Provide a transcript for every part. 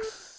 Привет!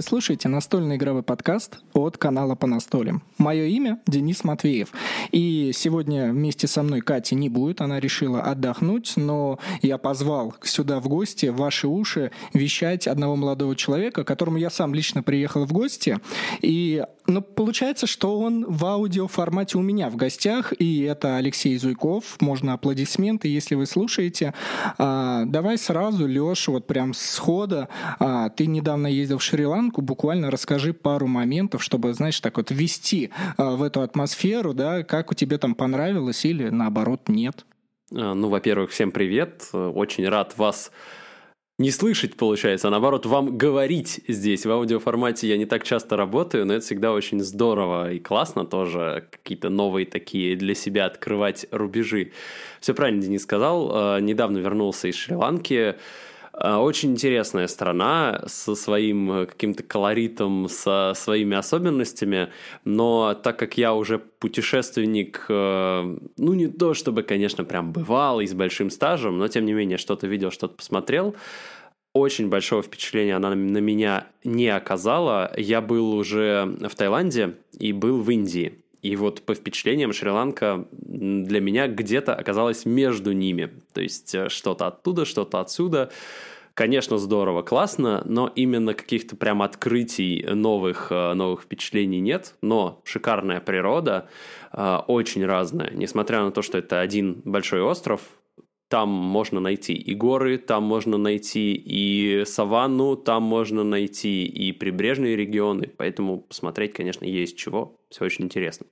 Вы слушаете настольный игровой подкаст от канала по настолям. Мое имя Денис Матвеев. И сегодня вместе со мной Кати не будет, она решила отдохнуть, но я позвал сюда в гости, ваши уши, вещать одного молодого человека, к которому я сам лично приехал в гости. И ну, получается, что он в аудиоформате у меня в гостях, и это Алексей Зуйков. Можно аплодисменты, если вы слушаете. А, давай сразу, Леша, вот прям схода. А, ты недавно ездил в Шри-Ланку, буквально расскажи пару моментов, чтобы, знаешь, так вот ввести а, в эту атмосферу, да, как у тебя там понравилось или наоборот нет. А, ну, во-первых, всем привет. Очень рад вас не слышать, получается, а наоборот вам говорить здесь. В аудиоформате я не так часто работаю, но это всегда очень здорово и классно тоже какие-то новые такие для себя открывать рубежи. Все правильно Денис сказал. А, недавно вернулся из Шри-Ланки. А, очень интересная страна со своим э, каким-то колоритом, со своими особенностями, но так как я уже путешественник, э, ну не то чтобы, конечно, прям бывал и с большим стажем, но тем не менее что-то видел, что-то посмотрел, очень большого впечатления она на меня не оказала. Я был уже в Таиланде и был в Индии. И вот по впечатлениям Шри-Ланка для меня где-то оказалась между ними. То есть э, что-то оттуда, что-то отсюда. Конечно, здорово, классно, но именно каких-то прям открытий новых, э, новых впечатлений нет. Но шикарная природа, э, очень разная. Несмотря на то, что это один большой остров, там можно найти и горы, там можно найти и саванну, там можно найти и прибрежные регионы. Поэтому посмотреть, конечно, есть чего. Все очень интересно.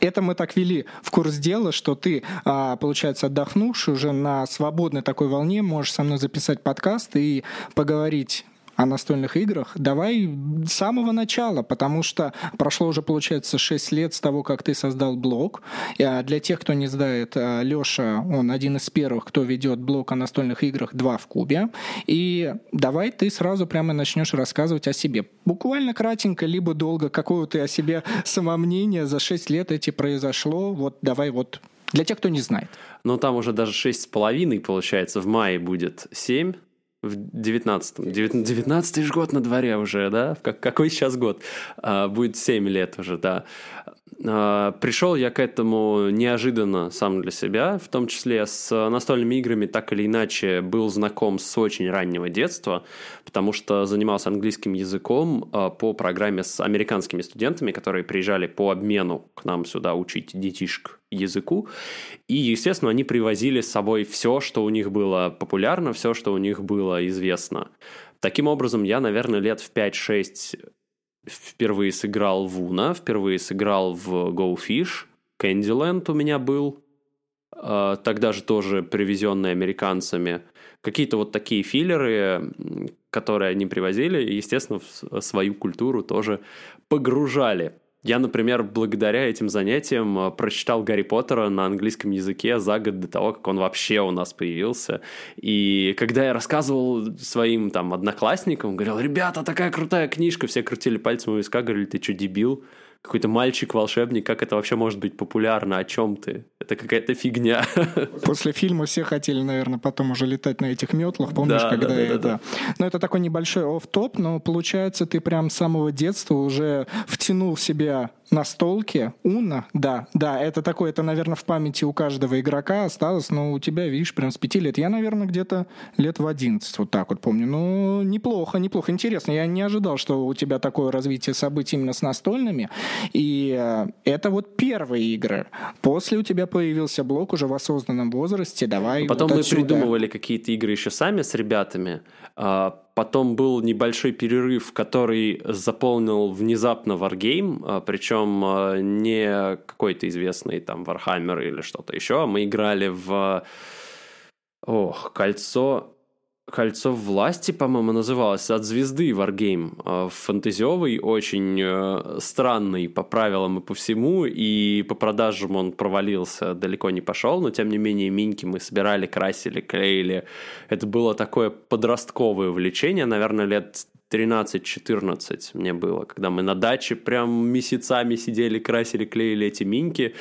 Это мы так вели в курс дела, что ты, а, получается, отдохнувший уже на свободной такой волне, можешь со мной записать подкаст и поговорить о настольных играх, давай с самого начала, потому что прошло уже, получается, 6 лет с того, как ты создал блог. А для тех, кто не знает, а, Лёша, он один из первых, кто ведет блог о настольных играх «Два в кубе». И давай ты сразу прямо начнешь рассказывать о себе. Буквально кратенько, либо долго, какое ты о себе самомнение за 6 лет эти произошло. Вот давай вот для тех, кто не знает. Ну, там уже даже шесть с половиной, получается, в мае будет семь в 19-м. 19 же год на дворе уже, да? Как, какой сейчас год? А, будет 7 лет уже, да. А, пришел я к этому неожиданно сам для себя, в том числе с настольными играми так или иначе был знаком с очень раннего детства, потому что занимался английским языком а, по программе с американскими студентами, которые приезжали по обмену к нам сюда учить детишек языку. И, естественно, они привозили с собой все, что у них было популярно, все, что у них было известно. Таким образом, я, наверное, лет в 5-6 впервые сыграл в Уна, впервые сыграл в Go Fish, Candyland у меня был, а, тогда же тоже привезенный американцами. Какие-то вот такие филлеры, которые они привозили, естественно, в свою культуру тоже погружали. Я, например, благодаря этим занятиям э, прочитал Гарри Поттера на английском языке за год до того, как он вообще у нас появился. И когда я рассказывал своим там одноклассникам, говорил, ребята, такая крутая книжка, все крутили пальцем у виска, говорили, ты что, дебил? Какой-то мальчик-волшебник, как это вообще может быть популярно, о чем ты? Это какая-то фигня. После фильма все хотели, наверное, потом уже летать на этих метлах, помнишь, да, когда да, да, это... Да, да. Ну, это такой небольшой оф-топ, но получается, ты прям с самого детства уже втянул в себя настолки. Уна, да, да, это такое, это, наверное, в памяти у каждого игрока осталось, но у тебя, видишь, прям с пяти лет. Я, наверное, где-то лет в одиннадцать вот так вот помню. Ну, неплохо, неплохо. Интересно, я не ожидал, что у тебя такое развитие событий именно с настольными. И э, это вот первые игры. После у тебя появился блок уже в осознанном возрасте. Давай. Потом вот мы отсюда. придумывали какие-то игры еще сами с ребятами. А, Потом был небольшой перерыв, который заполнил внезапно Wargame, а, причем а, не какой-то известный там Warhammer или что-то еще. Мы играли в Ох, кольцо Кольцо власти, по-моему, называлось от звезды Wargame. А, фантазиовый, очень э, странный по правилам и по всему, и по продажам он провалился, далеко не пошел, но тем не менее миньки мы собирали, красили, клеили. Это было такое подростковое увлечение, наверное, лет 13-14 мне было, когда мы на даче прям месяцами сидели, красили, клеили эти миньки,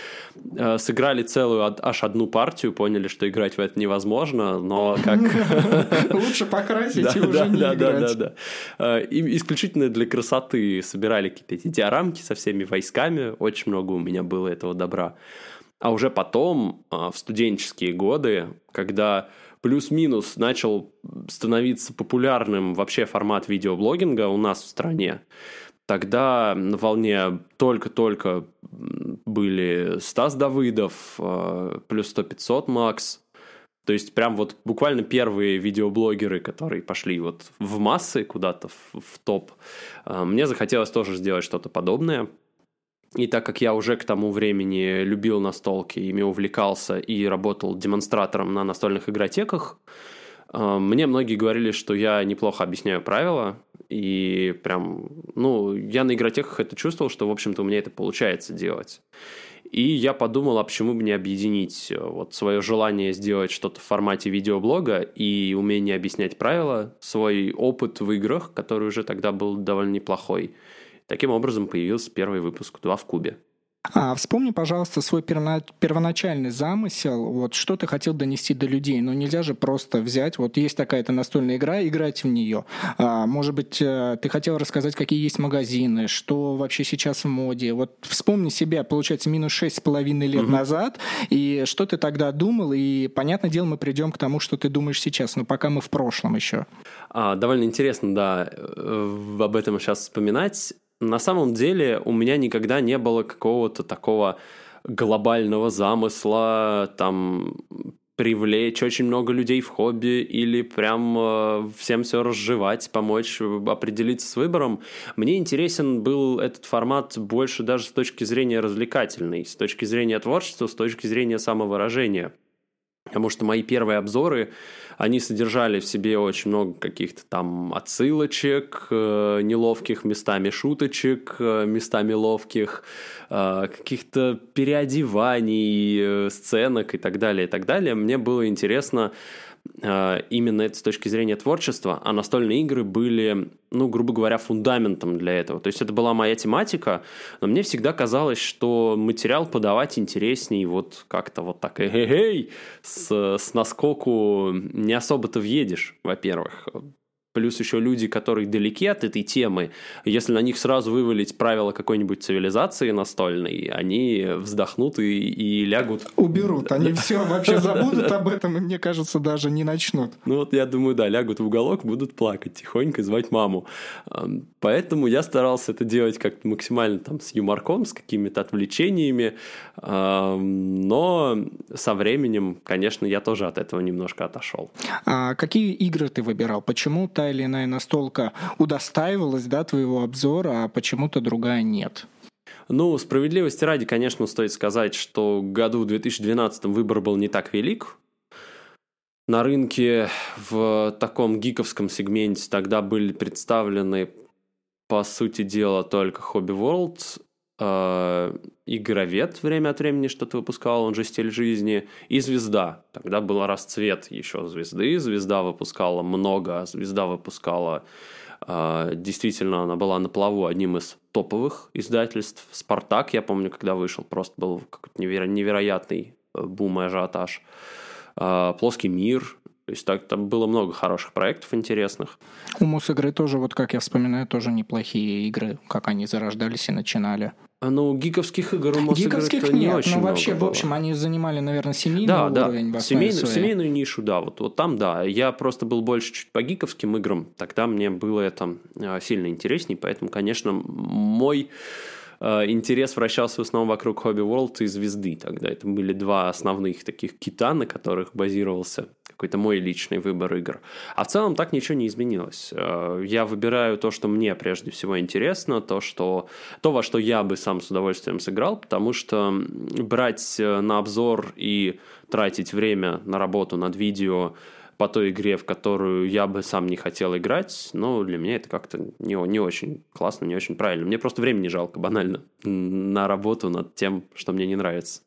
э, сыграли целую аж одну партию, поняли, что играть в это невозможно, но как... Лучше покрасить и уже не играть. Да, да, да. Э, исключительно для красоты собирали какие-то эти диорамки со всеми войсками, очень много у меня было этого добра. А уже потом, э, в студенческие годы, когда плюс-минус начал становиться популярным вообще формат видеоблогинга у нас в стране. Тогда на волне только-только были Стас Давыдов, э, плюс 100-500 Макс. То есть прям вот буквально первые видеоблогеры, которые пошли вот в массы куда-то, в, в топ. Э, мне захотелось тоже сделать что-то подобное. И так как я уже к тому времени любил настолки, ими увлекался и работал демонстратором на настольных игротеках, э, мне многие говорили, что я неплохо объясняю правила, и прям, ну, я на игротеках это чувствовал, что, в общем-то, у меня это получается делать. И я подумал, а почему бы не объединить э, вот свое желание сделать что-то в формате видеоблога и умение объяснять правила, свой опыт в играх, который уже тогда был довольно неплохой – Таким образом появился первый выпуск «Два в кубе». А вспомни, пожалуйста, свой первоначальный замысел, вот что ты хотел донести до людей, но нельзя же просто взять, вот есть такая-то настольная игра, играть в нее. А, может быть, э, ты хотел рассказать, какие есть магазины, что вообще сейчас в моде. Вот вспомни себя, получается, минус шесть с половиной лет угу. назад, и что ты тогда думал, и, понятное дело, мы придем к тому, что ты думаешь сейчас, но пока мы в прошлом еще. А, довольно интересно, да, э, об этом сейчас вспоминать на самом деле у меня никогда не было какого-то такого глобального замысла, там привлечь очень много людей в хобби или прям э, всем все разжевать, помочь определиться с выбором. Мне интересен был этот формат больше даже с точки зрения развлекательной, с точки зрения творчества, с точки зрения самовыражения. Потому что мои первые обзоры, они содержали в себе очень много каких-то там отсылочек, э, неловких местами шуточек, э, местами ловких, э, каких-то переодеваний, сценок и так далее, и так далее. Мне было интересно именно это с точки зрения творчества, а настольные игры были, ну, грубо говоря, фундаментом для этого. То есть это была моя тематика, но мне всегда казалось, что материал подавать интересней вот как-то вот так, эй-эй, с, с наскоку не особо-то въедешь, во-первых плюс еще люди, которые далеки от этой темы, если на них сразу вывалить правила какой-нибудь цивилизации настольной, они вздохнут и, и лягут. Уберут, они все вообще забудут об этом, и мне кажется, даже не начнут. Ну вот я думаю, да, лягут в уголок, будут плакать тихонько, звать маму. Поэтому я старался это делать как-то максимально там с юморком, с какими-то отвлечениями, но со временем, конечно, я тоже от этого немножко отошел. А какие игры ты выбирал? Почему или иная настолка удостаивалась да, твоего обзора, а почему-то другая нет? Ну, справедливости ради, конечно, стоит сказать, что году в 2012 выбор был не так велик. На рынке в таком гиковском сегменте тогда были представлены, по сути дела, только Hobby World Игровед время от времени что-то выпускал, он же «Стиль жизни», и «Звезда». Тогда был расцвет еще «Звезды», «Звезда» выпускала много, «Звезда» выпускала э, действительно, она была на плаву одним из топовых издательств. «Спартак», я помню, когда вышел, просто был какой-то неверо- невероятный э, бум и ажиотаж. Э, «Плоский мир», то есть так, там было много хороших проектов интересных. У Мосигры тоже, вот как я вспоминаю, тоже неплохие игры, как они зарождались и начинали. А, ну, гиковских игр у Мосигры Гиковских не нет, очень но вообще, было. в общем, они занимали, наверное, семейный да, уровень. Да, семейную, семейную нишу, да, вот, вот там, да. Я просто был больше чуть по гиковским играм, тогда мне было это а, сильно интересней, поэтому, конечно, мой э, интерес вращался в основном вокруг Hobby World и Звезды. Тогда это были два основных таких кита, на которых базировался какой-то мой личный выбор игр. А в целом так ничего не изменилось. Э, я выбираю то, что мне прежде всего интересно, то, что, то во что я бы сам с удовольствием сыграл, потому что брать э, на обзор и тратить время на работу над видео по той игре, в которую я бы сам не хотел играть, но для меня это как-то не, не очень классно, не очень правильно. Мне просто времени жалко, банально, на работу над тем, что мне не нравится.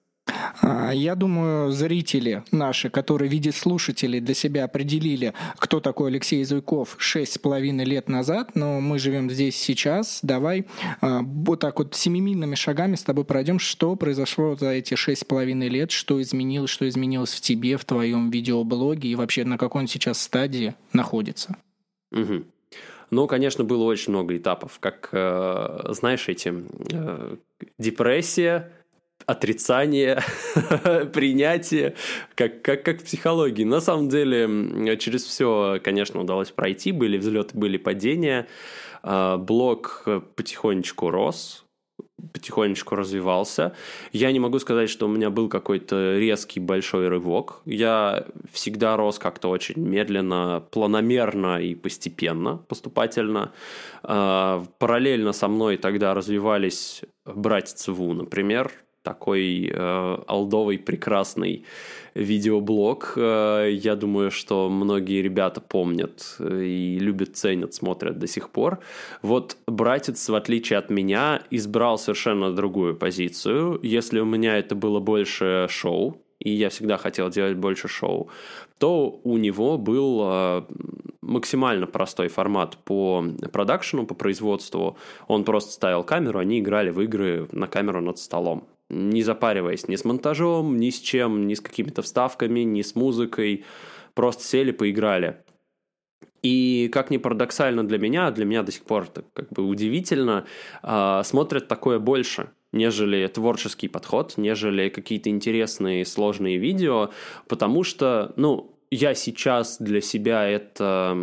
А, я думаю, зрители наши, которые в виде слушателей для себя определили, кто такой Алексей Зуйков шесть с половиной лет назад, но мы живем здесь сейчас. Давай а, вот так вот семимильными шагами с тобой пройдем, что произошло за эти шесть с половиной лет, что изменилось, что изменилось в тебе, в твоем видеоблоге и вообще на какой он сейчас стадии находится. Угу. Ну, конечно, было очень много этапов, как, э, знаешь, эти э, депрессия, отрицание, принятие, как, как, как в психологии. На самом деле, через все, конечно, удалось пройти. Были взлеты, были падения. А, блок потихонечку рос, потихонечку развивался. Я не могу сказать, что у меня был какой-то резкий большой рывок. Я всегда рос как-то очень медленно, планомерно и постепенно, поступательно. А, параллельно со мной тогда развивались братья Ву, например, такой э, алдовый прекрасный видеоблог. Э, я думаю, что многие ребята помнят э, и любят, ценят, смотрят до сих пор. Вот братец, в отличие от меня, избрал совершенно другую позицию. Если у меня это было больше шоу, и я всегда хотел делать больше шоу, то у него был э, максимально простой формат по продакшену, по производству. Он просто ставил камеру, они играли в игры на камеру над столом не запариваясь ни с монтажом, ни с чем, ни с какими-то вставками, ни с музыкой. Просто сели, поиграли. И как ни парадоксально для меня, для меня до сих пор это как бы удивительно, э, смотрят такое больше, нежели творческий подход, нежели какие-то интересные сложные видео, потому что, ну, я сейчас для себя это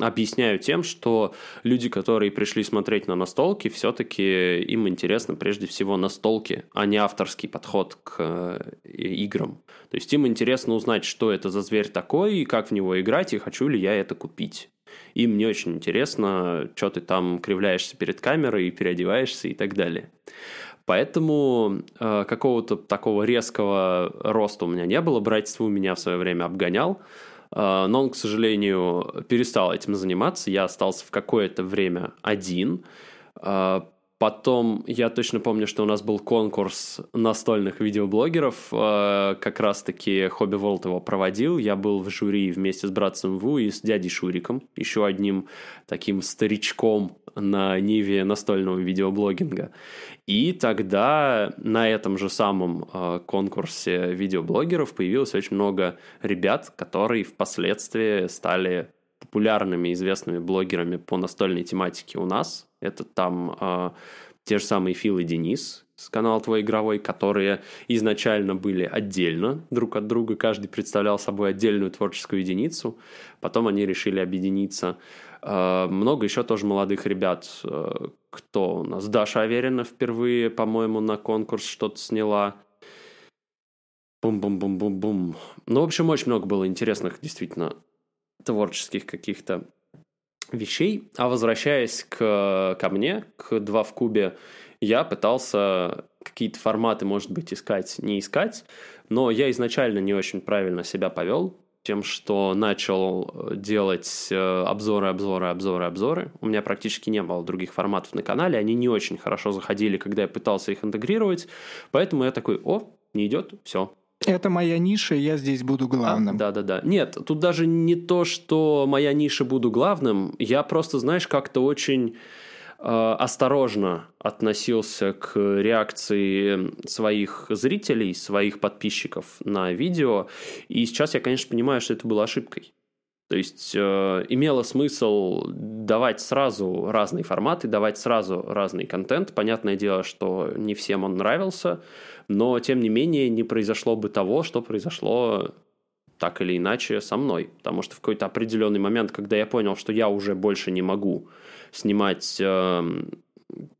объясняю тем, что люди, которые пришли смотреть на настолки, все-таки им интересно прежде всего настолки, а не авторский подход к э, играм. То есть им интересно узнать, что это за зверь такой, и как в него играть, и хочу ли я это купить. Им не очень интересно, что ты там кривляешься перед камерой, переодеваешься и так далее. Поэтому э, какого-то такого резкого роста у меня не было. Братьство у меня в свое время обгонял. А, но он, к сожалению, перестал этим заниматься. Я остался в какое-то время один. Потом я точно помню, что у нас был конкурс настольных видеоблогеров. А, как раз-таки Хобби Волт его проводил. Я был в жюри вместе с братцем Ву и с дядей Шуриком, еще одним таким старичком на ниве настольного видеоблогинга. И тогда на этом же самом э, конкурсе видеоблогеров появилось очень много ребят, которые впоследствии стали популярными, известными блогерами по настольной тематике у нас. Это там э, те же самые Фил и Денис с канала Твой Игровой, которые изначально были отдельно друг от друга, каждый представлял собой отдельную творческую единицу, потом они решили объединиться. Э, много еще тоже молодых ребят. Э, кто у нас? Даша Аверина впервые, по-моему, на конкурс что-то сняла. Бум-бум-бум-бум-бум. Ну, в общем, очень много было интересных, действительно, творческих каких-то вещей. А возвращаясь к, ко мне, к два в кубе, я пытался какие-то форматы, может быть, искать, не искать, но я изначально не очень правильно себя повел тем, что начал делать э, обзоры, обзоры, обзоры, обзоры. У меня практически не было других форматов на канале, они не очень хорошо заходили, когда я пытался их интегрировать, поэтому я такой, о, не идет, все, это моя ниша, я здесь буду главным. Да, да, да. Нет, тут даже не то, что моя ниша буду главным. Я просто, знаешь, как-то очень Э, осторожно относился к реакции своих зрителей, своих подписчиков на видео. И сейчас я, конечно, понимаю, что это было ошибкой. То есть э, имело смысл давать сразу разные форматы, давать сразу разный контент. Понятное дело, что не всем он нравился, но тем не менее не произошло бы того, что произошло так или иначе со мной. Потому что в какой-то определенный момент, когда я понял, что я уже больше не могу снимать э,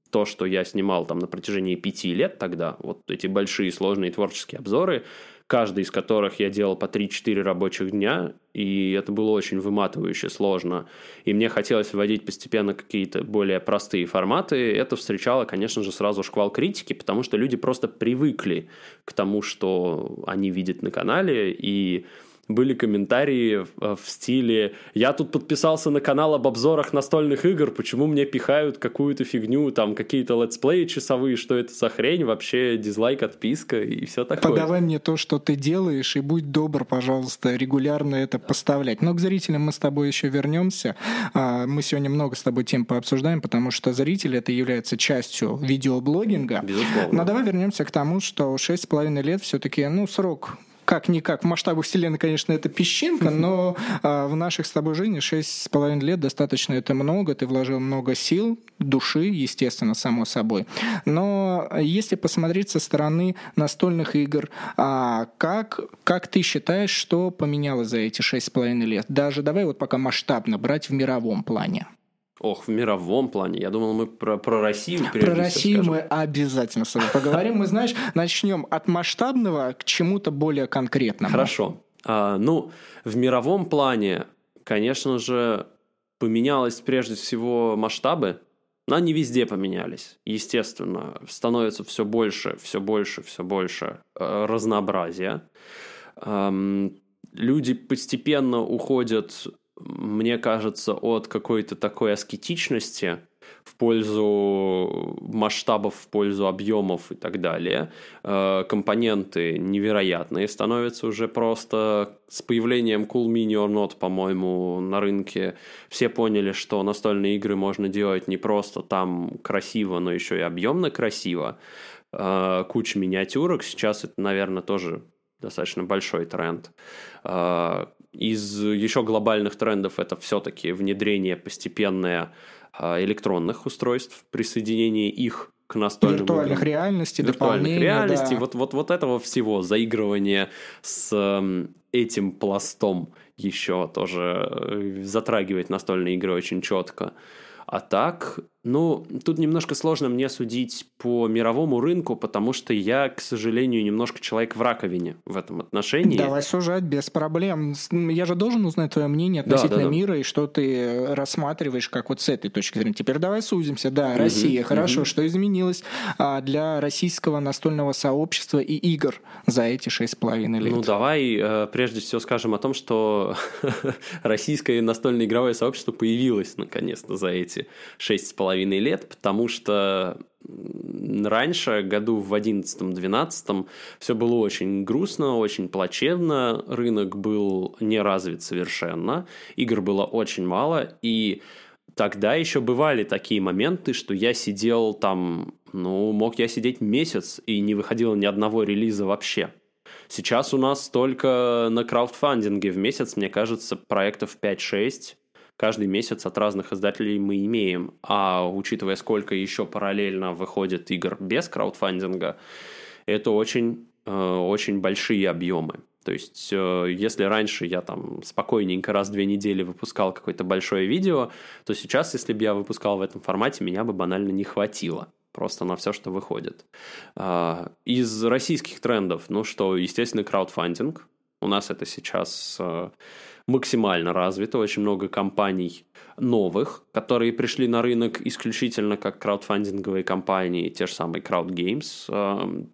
то, что я снимал там на протяжении пяти лет тогда, вот эти большие сложные творческие обзоры, каждый из которых я делал по 3-4 рабочих дня, и это было очень выматывающе, сложно. И мне хотелось вводить постепенно какие-то более простые форматы. Это встречало, конечно же, сразу шквал критики, потому что люди просто привыкли к тому, что они видят на канале, и были комментарии в стиле «Я тут подписался на канал об обзорах настольных игр, почему мне пихают какую-то фигню, там какие-то летсплеи часовые, что это за хрень, вообще дизлайк, отписка и все такое». Подавай мне то, что ты делаешь, и будь добр, пожалуйста, регулярно это поставлять. Но к зрителям мы с тобой еще вернемся. А, мы сегодня много с тобой тем пообсуждаем, потому что зритель это является частью видеоблогинга. Безусловно. Но давай вернемся к тому, что 6,5 лет все-таки, ну, срок как-никак, в масштабах Вселенной, конечно, это песчинка, но а, в наших с тобой жизни 6,5 лет достаточно это много, ты вложил много сил, души, естественно, само собой. Но если посмотреть со стороны настольных игр, а, как, как ты считаешь, что поменялось за эти 6,5 лет? Даже давай вот пока масштабно брать в мировом плане. Ох, в мировом плане. Я думал, мы про, про Россию Про Россию мы обязательно с тобой поговорим. Мы, знаешь, начнем от масштабного к чему-то более конкретному. Хорошо. А, ну, в мировом плане, конечно же, поменялось прежде всего масштабы. Но они везде поменялись. Естественно, становится все больше, все больше, все больше э, разнообразия. Люди постепенно уходят мне кажется, от какой-то такой аскетичности в пользу масштабов, в пользу объемов и так далее. Э, компоненты невероятные становятся уже просто с появлением Cool Mini or Not, по-моему, на рынке. Все поняли, что настольные игры можно делать не просто там красиво, но еще и объемно красиво. Э, куча миниатюрок. Сейчас это, наверное, тоже достаточно большой тренд. Из еще глобальных трендов это все-таки внедрение постепенное а, электронных устройств, присоединение их к настольным виртуальных играм. реальностей, виртуальных реальностей, да. вот, вот, вот этого всего, заигрывание с этим пластом еще тоже э, затрагивает настольные игры очень четко. А так, ну, тут немножко сложно мне судить по мировому рынку, потому что я, к сожалению, немножко человек в раковине в этом отношении. Давай сужать без проблем. Я же должен узнать твое мнение относительно да, да, да. мира и что ты рассматриваешь как вот с этой точки зрения. Теперь давай сузимся. Да, Россия, угу, хорошо. Угу. Что изменилось а, для российского настольного сообщества и игр за эти шесть с половиной лет? Ну, давай э, прежде всего скажем о том, что российское настольное игровое сообщество появилось наконец-то за эти шесть с половиной половиной лет, потому что раньше, году в 11-12, все было очень грустно, очень плачевно, рынок был не развит совершенно, игр было очень мало, и тогда еще бывали такие моменты, что я сидел там, ну, мог я сидеть месяц и не выходило ни одного релиза вообще. Сейчас у нас только на краудфандинге в месяц, мне кажется, проектов 5-6, каждый месяц от разных издателей мы имеем. А учитывая, сколько еще параллельно выходит игр без краудфандинга, это очень, э, очень большие объемы. То есть, э, если раньше я там спокойненько раз в две недели выпускал какое-то большое видео, то сейчас, если бы я выпускал в этом формате, меня бы банально не хватило просто на все, что выходит. А, из российских трендов, ну что, естественно, краудфандинг. У нас это сейчас э, максимально развито, очень много компаний новых, которые пришли на рынок исключительно как краудфандинговые компании, те же самые Crowd Games, э,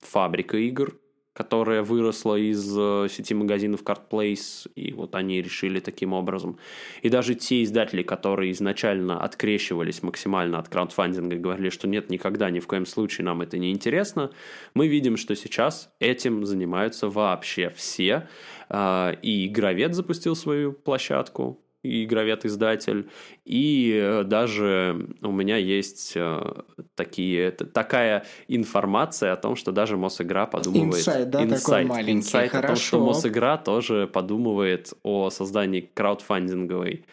фабрика игр, которая выросла из э, сети магазинов CardPlace, и вот они решили таким образом. И даже те издатели, которые изначально открещивались максимально от краудфандинга и говорили, что нет, никогда, ни в коем случае нам это не интересно, мы видим, что сейчас этим занимаются вообще все. А, и Гравет запустил свою площадку, и Гравет-издатель, и э, даже у меня есть э, такие, такая информация о том, что даже Мосигра подумывает... Инсайт, да, инсайт, такой маленький, инсайт Хорошо. о том, что Мосигра тоже подумывает о создании краудфандинговой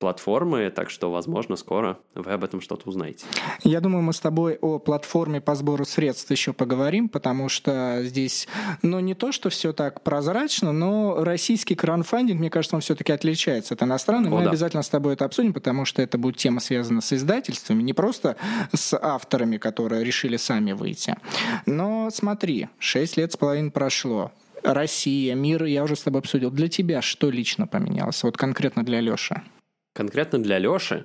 платформы, так что, возможно, скоро вы об этом что-то узнаете. Я думаю, мы с тобой о платформе по сбору средств еще поговорим, потому что здесь, ну, не то, что все так прозрачно, но российский краудфандинг, мне кажется, он все-таки отличается от иностранного. Мы да. обязательно с тобой это обсудим, потому что это будет тема связана с издательствами, не просто с авторами, которые решили сами выйти. Но смотри, 6 лет с половиной прошло. Россия, мир, я уже с тобой обсудил. Для тебя что лично поменялось? Вот конкретно для Леши. Конкретно для Леши,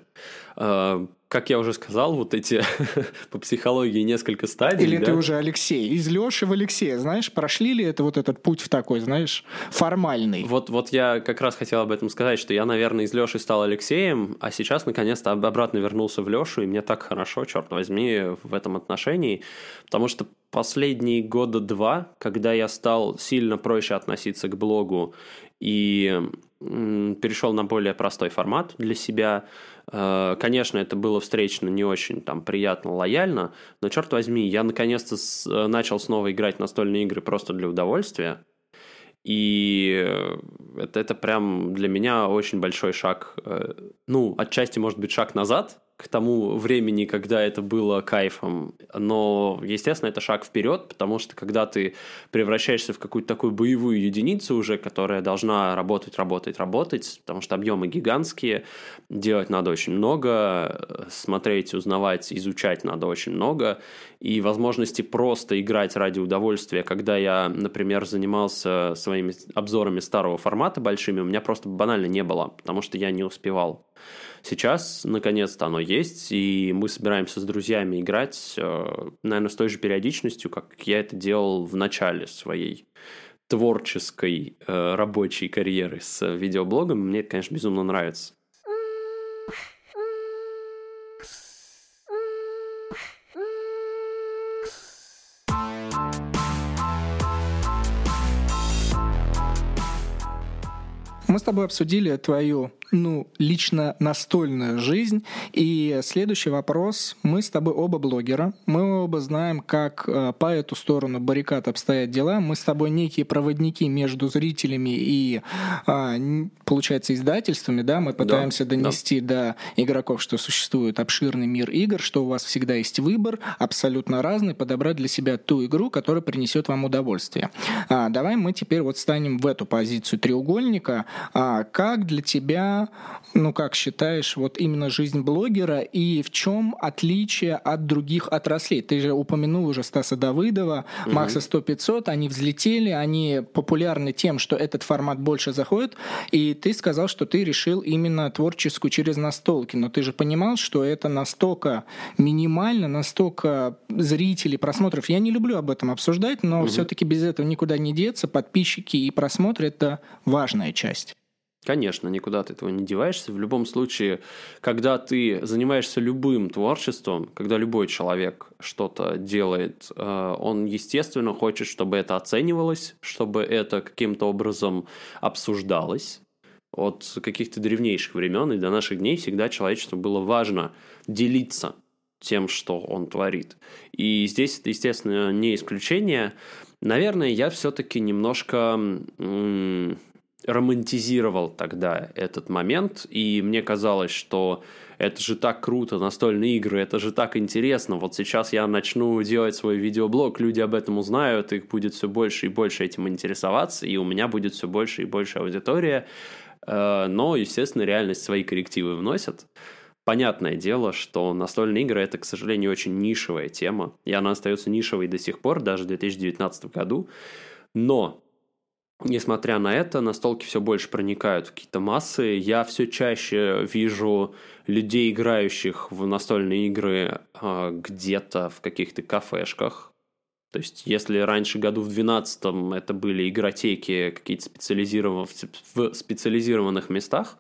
э, как я уже сказал, вот эти по психологии несколько стадий. Или да? ты уже Алексей, из Леши в Алексея, знаешь, прошли ли это вот этот путь в такой, знаешь, формальный? Вот, вот я как раз хотел об этом сказать, что я, наверное, из Леши стал Алексеем, а сейчас наконец-то обратно вернулся в Лешу, и мне так хорошо, черт возьми, в этом отношении, потому что последние года два, когда я стал сильно проще относиться к блогу и перешел на более простой формат для себя. Э, конечно, это было встречено не очень там приятно, лояльно, но черт возьми, я наконец-то э, начал снова играть настольные игры просто для удовольствия. И это, это прям для меня очень большой шаг. Э, ну, отчасти, может быть, шаг назад, к тому времени, когда это было кайфом. Но, естественно, это шаг вперед, потому что когда ты превращаешься в какую-то такую боевую единицу уже, которая должна работать, работать, работать, потому что объемы гигантские, делать надо очень много, смотреть, узнавать, изучать надо очень много, и возможности просто играть ради удовольствия, когда я, например, занимался своими обзорами старого формата большими, у меня просто банально не было, потому что я не успевал. Сейчас, наконец-то, оно есть, и мы собираемся с друзьями играть, э, наверное, с той же периодичностью, как я это делал в начале своей творческой э, рабочей карьеры с видеоблогом. Мне это, конечно, безумно нравится. Мы с тобой обсудили твою ну, лично настольную жизнь. И следующий вопрос. Мы с тобой оба блогера. Мы оба знаем, как э, по эту сторону баррикад обстоят дела. Мы с тобой некие проводники между зрителями и, а, получается, издательствами. Да? Мы пытаемся да, донести да. до игроков, что существует обширный мир игр, что у вас всегда есть выбор, абсолютно разный, подобрать для себя ту игру, которая принесет вам удовольствие. А, давай мы теперь вот станем в эту позицию треугольника. А, как для тебя ну как считаешь, вот именно жизнь блогера и в чем отличие от других отраслей? Ты же упомянул уже Стаса Давыдова, угу. Макса 100-500, они взлетели, они популярны тем, что этот формат больше заходит, и ты сказал, что ты решил именно творческую через настолки, но ты же понимал, что это настолько минимально, настолько зрителей, просмотров. Я не люблю об этом обсуждать, но угу. все-таки без этого никуда не деться. Подписчики и просмотры — это важная часть. Конечно, никуда ты этого не деваешься. В любом случае, когда ты занимаешься любым творчеством, когда любой человек что-то делает, э, он, естественно, хочет, чтобы это оценивалось, чтобы это каким-то образом обсуждалось. От каких-то древнейших времен и до наших дней всегда человечеству было важно делиться тем, что он творит. И здесь это, естественно, не исключение. Наверное, я все-таки немножко романтизировал тогда этот момент, и мне казалось, что это же так круто, настольные игры, это же так интересно. Вот сейчас я начну делать свой видеоблог, люди об этом узнают, их будет все больше и больше этим интересоваться, и у меня будет все больше и больше аудитория. Э, но, естественно, реальность свои коррективы вносит. Понятное дело, что настольные игры это, к сожалению, очень нишевая тема, и она остается нишевой до сих пор, даже в 2019 году. Но Несмотря на это, настолки все больше проникают в какие-то массы. Я все чаще вижу людей, играющих в настольные игры а, где-то в каких-то кафешках. То есть, если раньше году в 12 это были игротеки какие-то специализированные в специализированных местах,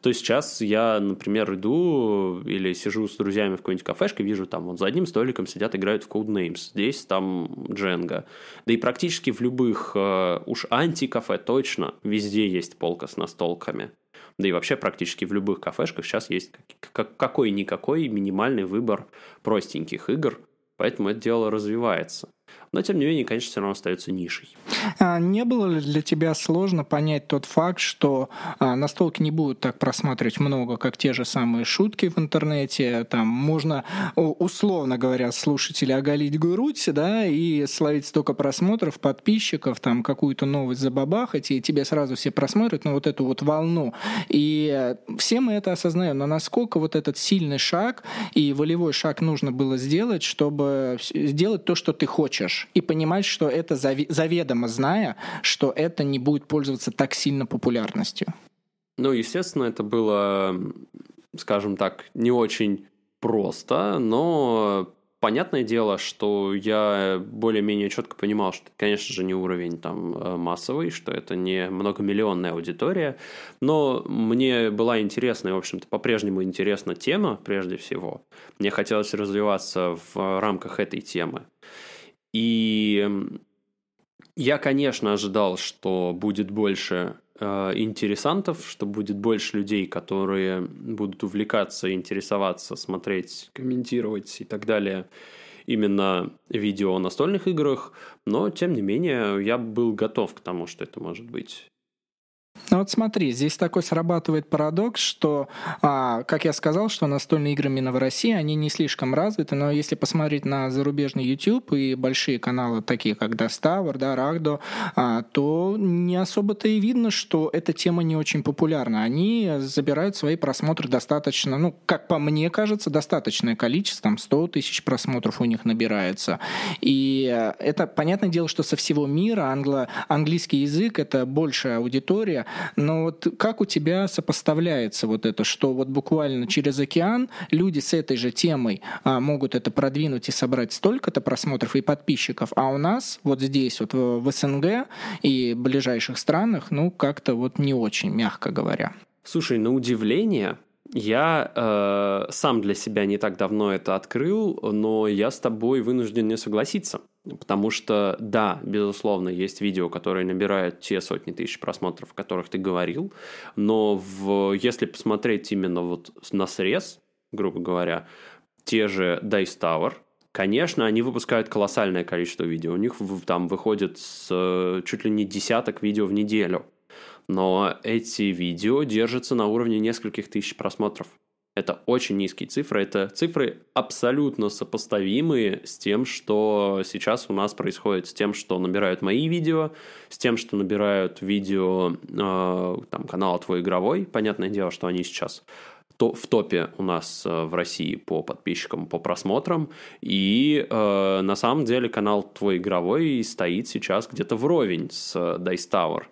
то сейчас я, например, иду или сижу с друзьями в какой-нибудь кафешке, вижу там вот за одним столиком сидят, играют в Codenames, здесь там Дженга. Да и практически в любых, э, уж антикафе точно, везде есть полка с настолками. Да и вообще практически в любых кафешках сейчас есть какой-никакой минимальный выбор простеньких игр, поэтому это дело развивается. Но тем не менее, конечно, все равно остается нишей. А не было ли для тебя сложно понять тот факт, что а, настолки не будут так просматривать много, как те же самые шутки в интернете, там можно, условно говоря, слушатели оголить грудь, да, и словить столько просмотров, подписчиков, там какую-то новость забабахать, и тебе сразу все просмотрят, ну вот эту вот волну. И все мы это осознаем, но насколько вот этот сильный шаг и волевой шаг нужно было сделать, чтобы сделать то, что ты хочешь, и понимать, что это заведомо зная, что это не будет пользоваться так сильно популярностью. Ну, естественно, это было, скажем так, не очень просто, но понятное дело, что я более-менее четко понимал, что, конечно же, не уровень там э, массовый, что это не многомиллионная аудитория, но мне была интересна, и, в общем-то, по-прежнему интересна тема, прежде всего. Мне хотелось развиваться в рамках этой темы. И я, конечно, ожидал, что будет больше э, интересантов, что будет больше людей, которые будут увлекаться, интересоваться, смотреть, комментировать и так далее именно видео о настольных играх, но тем не менее я был готов к тому, что это может быть ну вот смотри, здесь такой срабатывает парадокс, что, а, как я сказал, что настольные игры именно в России, они не слишком развиты, но если посмотреть на зарубежный YouTube и большие каналы, такие как Доставр, да, Рагдо, а, то не особо-то и видно, что эта тема не очень популярна. Они забирают свои просмотры достаточно, ну, как по мне кажется, достаточное количество, там 100 тысяч просмотров у них набирается. И это, понятное дело, что со всего мира англо, английский язык — это большая аудитория, но вот как у тебя сопоставляется вот это, что вот буквально через океан люди с этой же темой а, могут это продвинуть и собрать столько-то просмотров и подписчиков, а у нас вот здесь вот в, СНГ и ближайших странах, ну как-то вот не очень, мягко говоря. Слушай, на удивление, я э, сам для себя не так давно это открыл, но я с тобой вынужден не согласиться. Потому что, да, безусловно, есть видео, которые набирают те сотни тысяч просмотров, о которых ты говорил, но в, если посмотреть именно вот на срез, грубо говоря, те же Dice Tower, конечно, они выпускают колоссальное количество видео. У них там выходит с, чуть ли не десяток видео в неделю. Но эти видео держатся на уровне нескольких тысяч просмотров. Это очень низкие цифры. Это цифры абсолютно сопоставимые с тем, что сейчас у нас происходит, с тем, что набирают мои видео, с тем, что набирают видео э, там, канала «Твой игровой». Понятное дело, что они сейчас то, в топе у нас э, в России по подписчикам, по просмотрам. И э, на самом деле канал «Твой игровой» стоит сейчас где-то вровень с Dice Tower.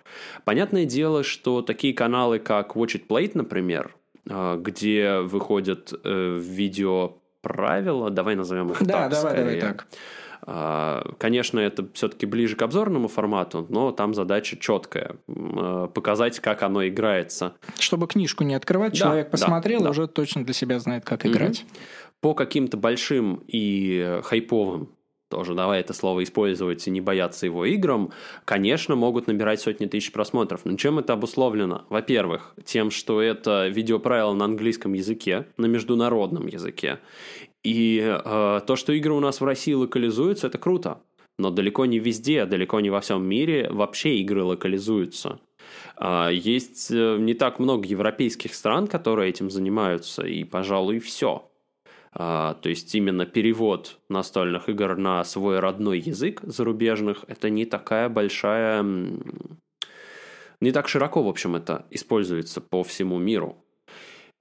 Понятное дело, что такие каналы, как Watch It Plate, например, а, где выходят э, видео правила, давай назовем их да, так. Да, давай, давай так. А, конечно, это все-таки ближе к обзорному формату, но там задача четкая а, показать, как оно играется. Чтобы книжку не открывать, да, человек посмотрел, да, уже точно для себя знает, как играть. По каким-то большим и хайповым тоже давай это слово использовать и не бояться его играм, конечно, могут набирать сотни тысяч просмотров. Но чем это обусловлено? Во-первых, тем, что это видеоправило на английском языке, на международном языке. И э, то, что игры у нас в России локализуются, это круто. Но далеко не везде, далеко не во всем мире вообще игры локализуются. Э, есть не так много европейских стран, которые этим занимаются, и, пожалуй, все. А, то есть именно перевод настольных игр на свой родной язык зарубежных, это не такая большая... Не так широко, в общем, это используется по всему миру.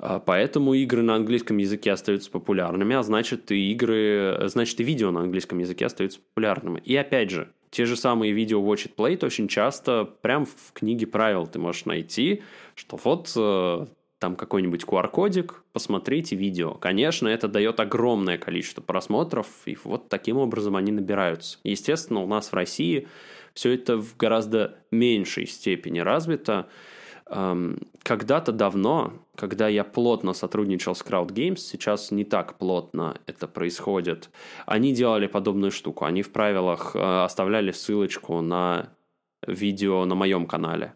А, поэтому игры на английском языке остаются популярными, а значит и игры, значит и видео на английском языке остаются популярными. И опять же, те же самые видео Watch It Play очень часто прям в книге правил ты можешь найти, что вот э, там какой-нибудь QR-кодик, посмотрите видео. Конечно, это дает огромное количество просмотров, и вот таким образом они набираются. Естественно, у нас в России все это в гораздо меньшей степени развито. Когда-то давно, когда я плотно сотрудничал с Crowd Games, сейчас не так плотно это происходит, они делали подобную штуку. Они в правилах э, оставляли ссылочку на видео на моем канале.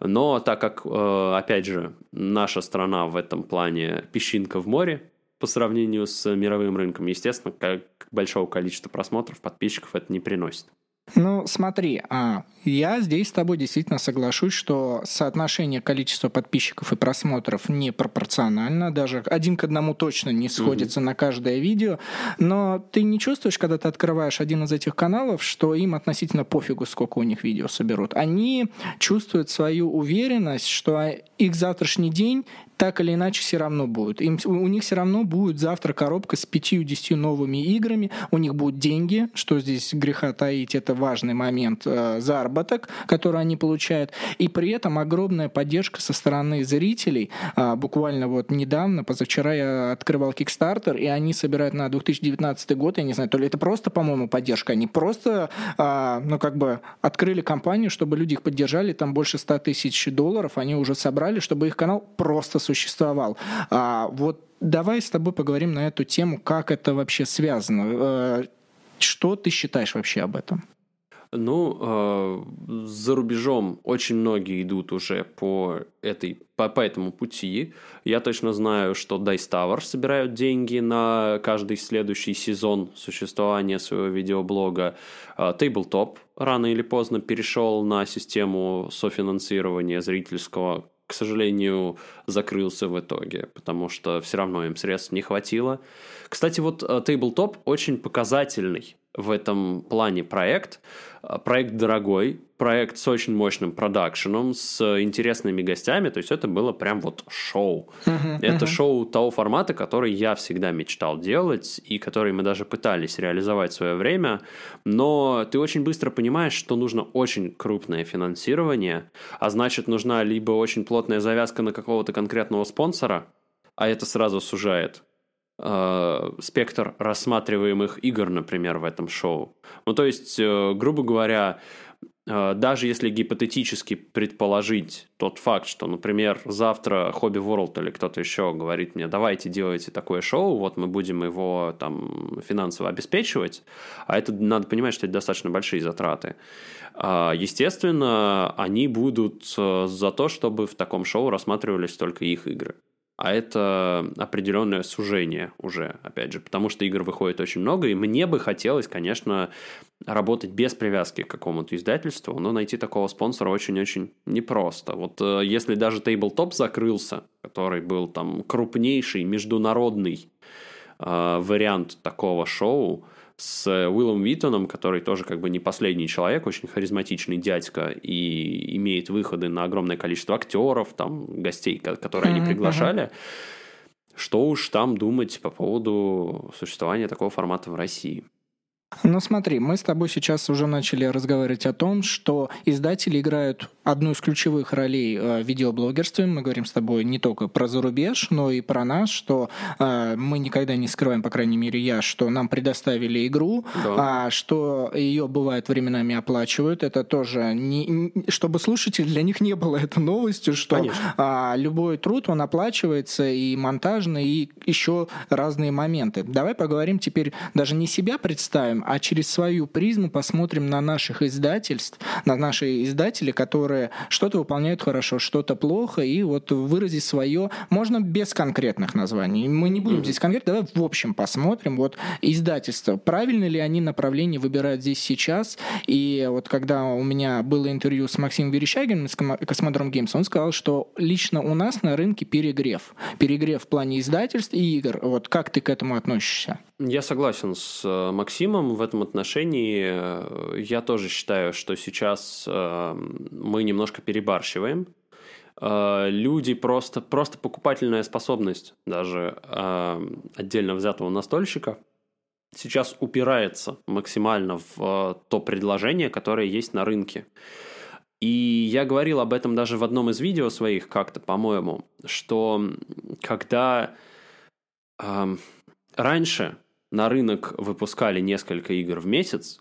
Но так как, э, опять же, наша страна в этом плане песчинка в море, по сравнению с мировым рынком. Естественно, как большого количества просмотров, подписчиков это не приносит. Ну, смотри, а, я здесь с тобой действительно соглашусь, что соотношение количества подписчиков и просмотров не пропорционально, даже один к одному точно не сходится угу. на каждое видео, но ты не чувствуешь, когда ты открываешь один из этих каналов, что им относительно пофигу, сколько у них видео соберут. Они чувствуют свою уверенность, что их завтрашний день так или иначе все равно будет. Им, у них все равно будет завтра коробка с 5-10 новыми играми, у них будут деньги, что здесь греха таить, это важный момент, э, заработок, который они получают, и при этом огромная поддержка со стороны зрителей. А, буквально вот недавно, позавчера я открывал Kickstarter, и они собирают на 2019 год, я не знаю, то ли это просто, по-моему, поддержка, они просто, а, ну, как бы открыли компанию, чтобы люди их поддержали, там больше 100 тысяч долларов они уже собрали, чтобы их канал просто существовал. А, вот давай с тобой поговорим на эту тему, как это вообще связано. Э, что ты считаешь вообще об этом? Ну, э, за рубежом очень многие идут уже по, этой, по, по этому пути. Я точно знаю, что Dice Tower собирают деньги на каждый следующий сезон существования своего видеоблога. Э, Tabletop рано или поздно перешел на систему софинансирования зрительского, к сожалению, закрылся в итоге, потому что все равно им средств не хватило. Кстати, вот э, Tabletop очень показательный в этом плане проект. Э, проект дорогой, проект с очень мощным продакшеном, с интересными гостями, то есть это было прям вот шоу. Uh-huh, это uh-huh. шоу того формата, который я всегда мечтал делать, и который мы даже пытались реализовать в свое время, но ты очень быстро понимаешь, что нужно очень крупное финансирование, а значит нужна либо очень плотная завязка на какого-то конкретного спонсора, а это сразу сужает э, спектр рассматриваемых игр, например, в этом шоу. Ну, то есть, э, грубо говоря, э, даже если гипотетически предположить тот факт, что, например, завтра Hobby World или кто-то еще говорит мне, давайте делайте такое шоу, вот мы будем его там финансово обеспечивать, а это надо понимать, что это достаточно большие затраты. А, естественно, они будут э, за то, чтобы в таком шоу рассматривались только их игры а это определенное сужение уже, опять же, потому что игр выходит очень много, и мне бы хотелось, конечно, работать без привязки к какому-то издательству, но найти такого спонсора очень-очень непросто. Вот э, если даже Tabletop закрылся, который был там крупнейший международный э, вариант такого шоу, с Уиллом Виттоном, который тоже как бы не последний человек, очень харизматичный дядька и имеет выходы на огромное количество актеров, там, гостей, которые mm-hmm. они приглашали. Что уж там думать по поводу существования такого формата в России. Ну смотри, мы с тобой сейчас уже начали разговаривать о том, что издатели играют одну из ключевых ролей э, в видеоблогерстве. Мы говорим с тобой не только про зарубеж, но и про нас, что э, мы никогда не скрываем, по крайней мере я, что нам предоставили игру, да. а что ее бывает временами оплачивают. Это тоже не, чтобы слушатель для них не было это новостью, что а, любой труд он оплачивается и монтажный, и еще разные моменты. Давай поговорим теперь даже не себя представим, а через свою призму посмотрим на наших издательств, на наши издатели, которые что-то выполняют хорошо, что-то плохо, и вот выразить свое, можно без конкретных названий. Мы не будем здесь конкретно, давай в общем посмотрим, вот издательство, правильно ли они направление выбирают здесь сейчас, и вот когда у меня было интервью с Максимом Верещагиным из Космодром Геймс, он сказал, что лично у нас на рынке перегрев. Перегрев в плане издательств и игр. Вот как ты к этому относишься? Я согласен с э, Максимом в этом отношении. Э, я тоже считаю, что сейчас э, мы немножко перебарщиваем. Люди просто, просто покупательная способность даже отдельно взятого настольщика сейчас упирается максимально в то предложение, которое есть на рынке. И я говорил об этом даже в одном из видео своих как-то, по-моему, что когда э, раньше на рынок выпускали несколько игр в месяц,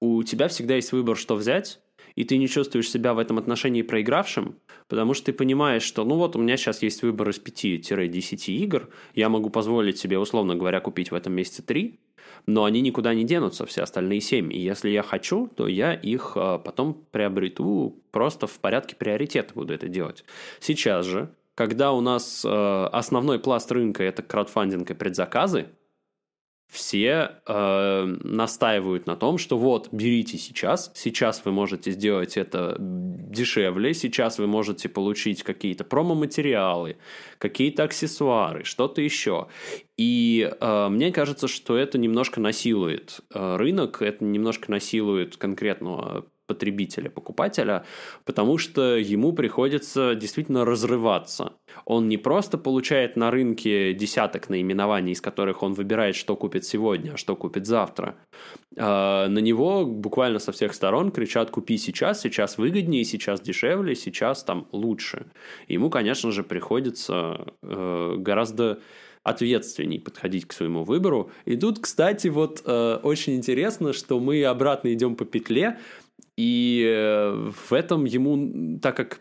у тебя всегда есть выбор, что взять, и ты не чувствуешь себя в этом отношении проигравшим, потому что ты понимаешь, что ну вот у меня сейчас есть выбор из 5-10 игр, я могу позволить себе, условно говоря, купить в этом месяце 3, но они никуда не денутся, все остальные 7. И если я хочу, то я их а, потом приобрету просто в порядке приоритета буду это делать. Сейчас же когда у нас э, основной пласт рынка это краудфандинг и предзаказы, все э, настаивают на том, что вот, берите сейчас, сейчас вы можете сделать это дешевле, сейчас вы можете получить какие-то промо-материалы, какие-то аксессуары, что-то еще. И э, мне кажется, что это немножко насилует э, рынок, это немножко насилует конкретного потребителя, покупателя, потому что ему приходится действительно разрываться. Он не просто получает на рынке десяток наименований, из которых он выбирает, что купит сегодня, а что купит завтра. А на него буквально со всех сторон кричат «купи сейчас, сейчас выгоднее, сейчас дешевле, сейчас там лучше». Ему, конечно же, приходится э, гораздо ответственней подходить к своему выбору. И тут, кстати, вот э, очень интересно, что мы обратно идем по петле, и э, в этом ему, так как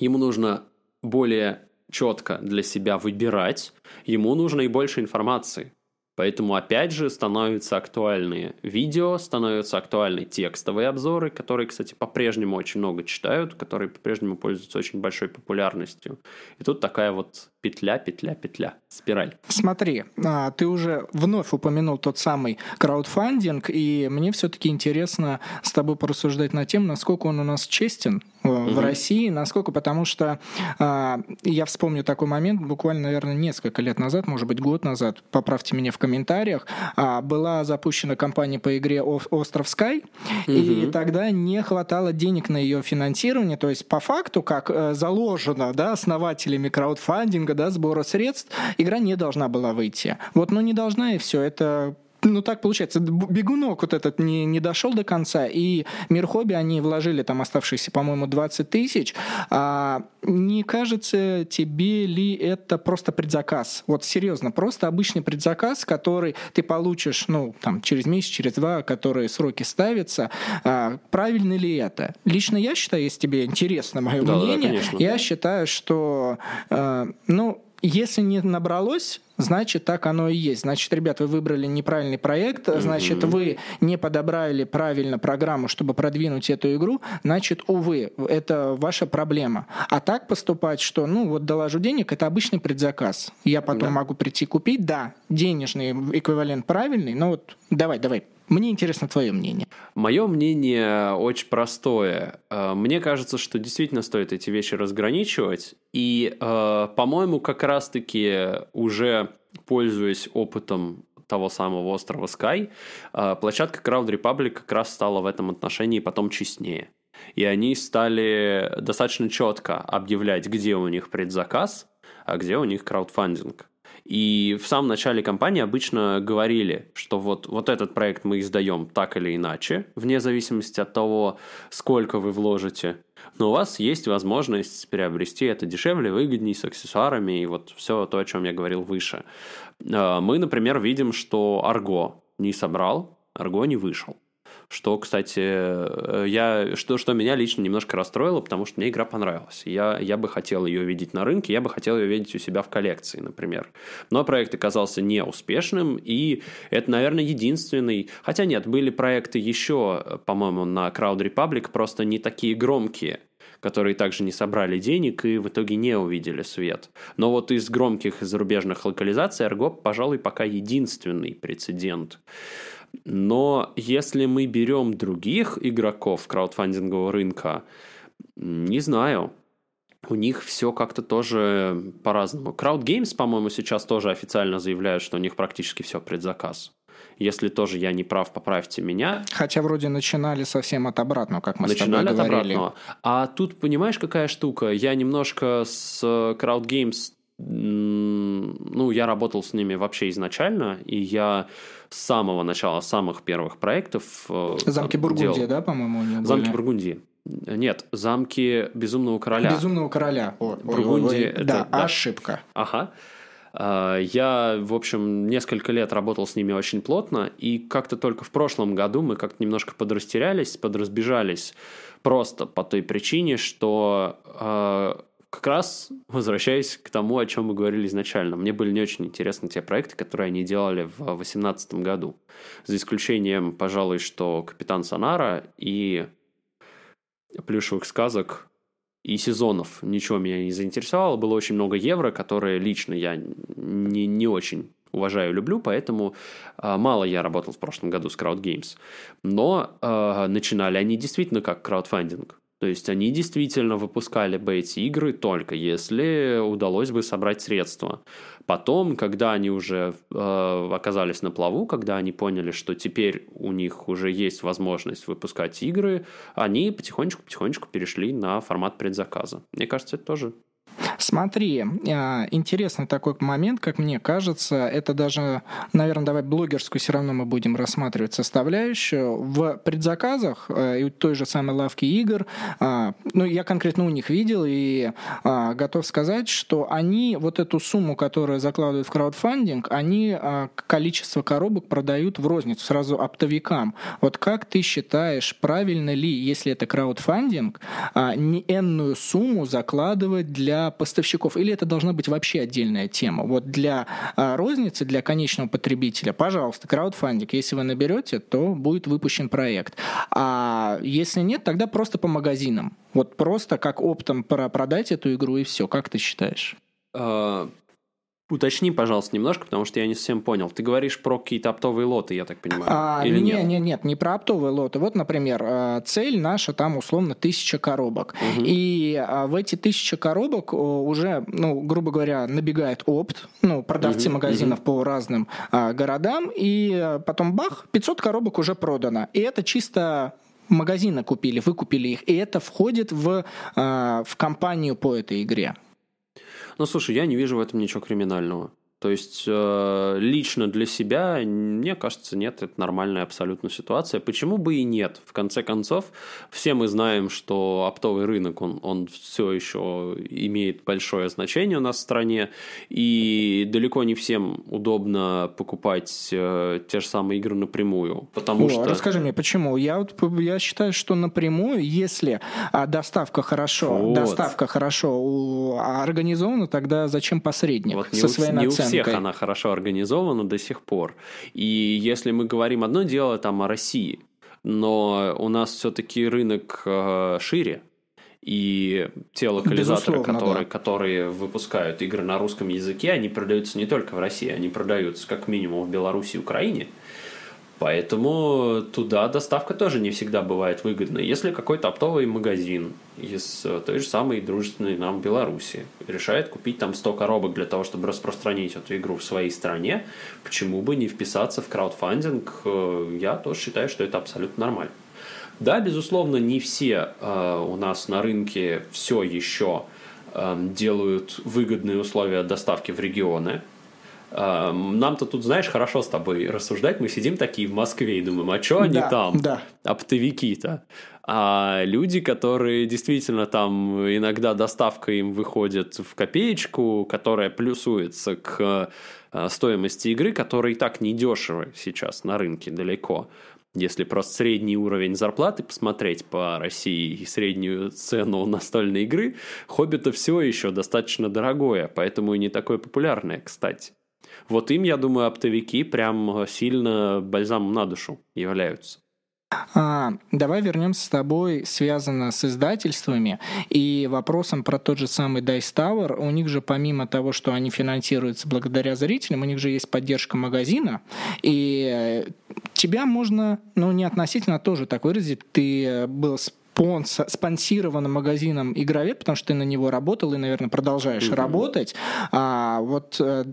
ему нужно более четко для себя выбирать, ему нужно и больше информации. Поэтому опять же становятся актуальные видео, становятся актуальны текстовые обзоры, которые, кстати, по-прежнему очень много читают, которые по-прежнему пользуются очень большой популярностью. И тут такая вот петля, петля, петля, спираль. Смотри, а, ты уже вновь упомянул тот самый краудфандинг, и мне все-таки интересно с тобой порассуждать на тему, насколько он у нас честен э, в. России, насколько, потому что а, я вспомню такой момент, буквально, наверное, несколько лет назад, может быть, год назад, поправьте меня в комментариях, а, была запущена кампания по игре «Остров Скай», угу. и тогда не хватало денег на ее финансирование, то есть по факту, как э, заложено да, основателями краудфандинга, да, сбора средств, игра не должна была выйти. Вот, но не должна, и все. Это ну так получается, бегунок вот этот не, не дошел до конца, и Мир Хобби они вложили там оставшиеся, по-моему, 20 тысяч. А, не кажется тебе ли это просто предзаказ? Вот серьезно, просто обычный предзаказ, который ты получишь, ну, там, через месяц, через два, которые сроки ставятся. А, правильно ли это? Лично я считаю, если тебе интересно мое да, мнение, да, я считаю, что, а, ну, если не набралось, значит, так оно и есть. Значит, ребят, вы выбрали неправильный проект, значит, вы не подобрали правильно программу, чтобы продвинуть эту игру, значит, увы, это ваша проблема. А так поступать, что, ну, вот доложу денег, это обычный предзаказ. Я потом да. могу прийти купить, да, денежный эквивалент правильный, но вот давай, давай, мне интересно твое мнение. Мое мнение очень простое. Э, мне кажется, что действительно стоит эти вещи разграничивать. И, э, по-моему, как раз-таки уже пользуясь опытом того самого острова Sky, э, площадка Crowd Republic как раз стала в этом отношении потом честнее. И они стали достаточно четко объявлять, где у них предзаказ, а где у них краудфандинг. И в самом начале кампании обычно говорили, что вот, вот этот проект мы издаем так или иначе, вне зависимости от того, сколько вы вложите. Но у вас есть возможность приобрести это дешевле, выгоднее, с аксессуарами и вот все то, о чем я говорил выше. А, мы, например, видим, что Арго не собрал, Арго не вышел. Что, кстати, э, я, что, что меня лично немножко расстроило, потому что мне игра понравилась. Я, я бы хотел ее видеть на рынке, я бы хотел ее видеть у себя в коллекции, например. Но проект оказался неуспешным, и это, наверное, единственный... Хотя нет, были проекты еще, по-моему, на Crowd Republic, просто не такие громкие которые также не собрали денег и в итоге не увидели свет. Но вот из громких зарубежных локализаций Argo, пожалуй, пока единственный прецедент. Но если мы берем других игроков краудфандингового рынка, не знаю, у них все как-то тоже по-разному. Crowd Games, по-моему, сейчас тоже официально заявляют, что у них практически все предзаказ. Если тоже я не прав, поправьте меня. Хотя вроде начинали совсем от обратного, как мы начинали с тобой говорили. от обратного. А тут, понимаешь, какая штука? Я немножко с Crowd Games ну, я работал с ними вообще изначально, и я с самого начала, самых первых проектов... Э, замки Бургундии, делал... да, по-моему, Замки были? Бургундии. Нет, замки Безумного Короля. Безумного Короля. О, Бургундии. Это, да, да, ошибка. Ага. А, я, в общем, несколько лет работал с ними очень плотно, и как-то только в прошлом году мы как-то немножко подрастерялись, подразбежались, просто по той причине, что а, как раз возвращаясь к тому, о чем мы говорили изначально, мне были не очень интересны те проекты, которые они делали в 2018 году. За исключением, пожалуй, что «Капитан Сонара» и плюшевых сказок и сезонов ничего меня не заинтересовало. Было очень много евро, которые лично я не, не очень уважаю, люблю, поэтому э, мало я работал в прошлом году с Crowd Games. Но э, начинали они действительно как краудфандинг. То есть они действительно выпускали бы эти игры только если удалось бы собрать средства. Потом, когда они уже э, оказались на плаву, когда они поняли, что теперь у них уже есть возможность выпускать игры, они потихонечку-потихонечку перешли на формат предзаказа. Мне кажется, это тоже Смотри, а, интересный такой момент, как мне кажется, это даже, наверное, давай блогерскую все равно мы будем рассматривать составляющую. В предзаказах э, и той же самой лавки игр, а, ну, я конкретно у них видел и а, готов сказать, что они вот эту сумму, которую закладывают в краудфандинг, они количество коробок продают в розницу, сразу оптовикам. Вот как ты считаешь, правильно ли, если это краудфандинг, не энную сумму закладывать для поставщиков, или это должна быть вообще отдельная тема? Вот для а, розницы, для конечного потребителя, пожалуйста, краудфандинг. Если вы наберете, то будет выпущен проект. А если нет, тогда просто по магазинам. Вот просто как оптом продать эту игру и все. Как ты считаешь? А, Уточни, пожалуйста, немножко, потому что я не совсем понял. Ты говоришь про какие-то оптовые лоты, я так понимаю, а, или нет? Нет, нет, не про оптовые лоты. Вот, например, э, цель наша там условно тысяча коробок. Угу. И а, в эти тысяча коробок уже, ну, грубо говоря, набегает опт, ну, продавцы угу, магазинов угу. по разным а, городам, и потом бах, 500 коробок уже продано. И это чисто магазины купили, выкупили их, и это входит в, в компанию по этой игре. Ну, слушай, я не вижу в этом ничего криминального. То есть э, лично для себя, мне кажется, нет, это нормальная абсолютно ситуация. Почему бы и нет? В конце концов, все мы знаем, что оптовый рынок, он, он все еще имеет большое значение у нас в стране, и далеко не всем удобно покупать э, те же самые игры напрямую. Потому О, что... Расскажи мне, почему? Я, вот, я считаю, что напрямую, если а, доставка хорошо, вот. доставка хорошо организована, тогда зачем посредник вот со своей наценкой? Всех она хорошо организована до сих пор. И если мы говорим одно дело там о России, но у нас все-таки рынок э, шире, и те локализаторы, которые, да. которые выпускают игры на русском языке, они продаются не только в России, они продаются как минимум в Беларуси и Украине. Поэтому туда доставка тоже не всегда бывает выгодной. Если какой-то оптовый магазин из э, той же самой дружественной нам Беларуси решает купить там 100 коробок для того, чтобы распространить эту игру в своей стране, почему бы не вписаться в краудфандинг? Э, я тоже считаю, что это абсолютно нормально. Да, безусловно, не все э, у нас на рынке все еще э, делают выгодные условия доставки в регионы. Нам-то тут, знаешь, хорошо с тобой рассуждать. Мы сидим такие в Москве и думаем, а что они да, там? Да. Оптовики-то. А люди, которые действительно там иногда доставка им выходит в копеечку, которая плюсуется к а, стоимости игры, которая и так недешево сейчас на рынке далеко. Если просто средний уровень зарплаты посмотреть по России и среднюю цену настольной игры, «Хоббита» все еще достаточно дорогое, поэтому и не такое популярное, кстати. Вот им, я думаю, оптовики прям сильно бальзамом на душу являются. А, давай вернемся с тобой, связано с издательствами и вопросом про тот же самый Dice Tower. У них же помимо того, что они финансируются благодаря зрителям, у них же есть поддержка магазина, и тебя можно, ну не относительно тоже так выразить, ты был спонсированным магазином Игровед, потому что ты на него работал и, наверное, продолжаешь mm-hmm. работать. А, вот э,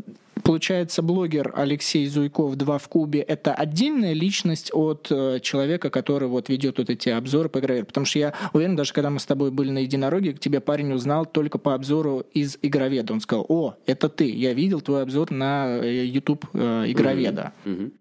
Получается, блогер Алексей Зуйков «Два в кубе» — это отдельная личность от э, человека, который вот ведет вот эти обзоры по игроведу. Потому что я уверен, даже когда мы с тобой были на единороге, тебя парень узнал только по обзору из игроведа. Он сказал, о, это ты, я видел твой обзор на э, YouTube э, игроведа. Mm-hmm. Mm-hmm.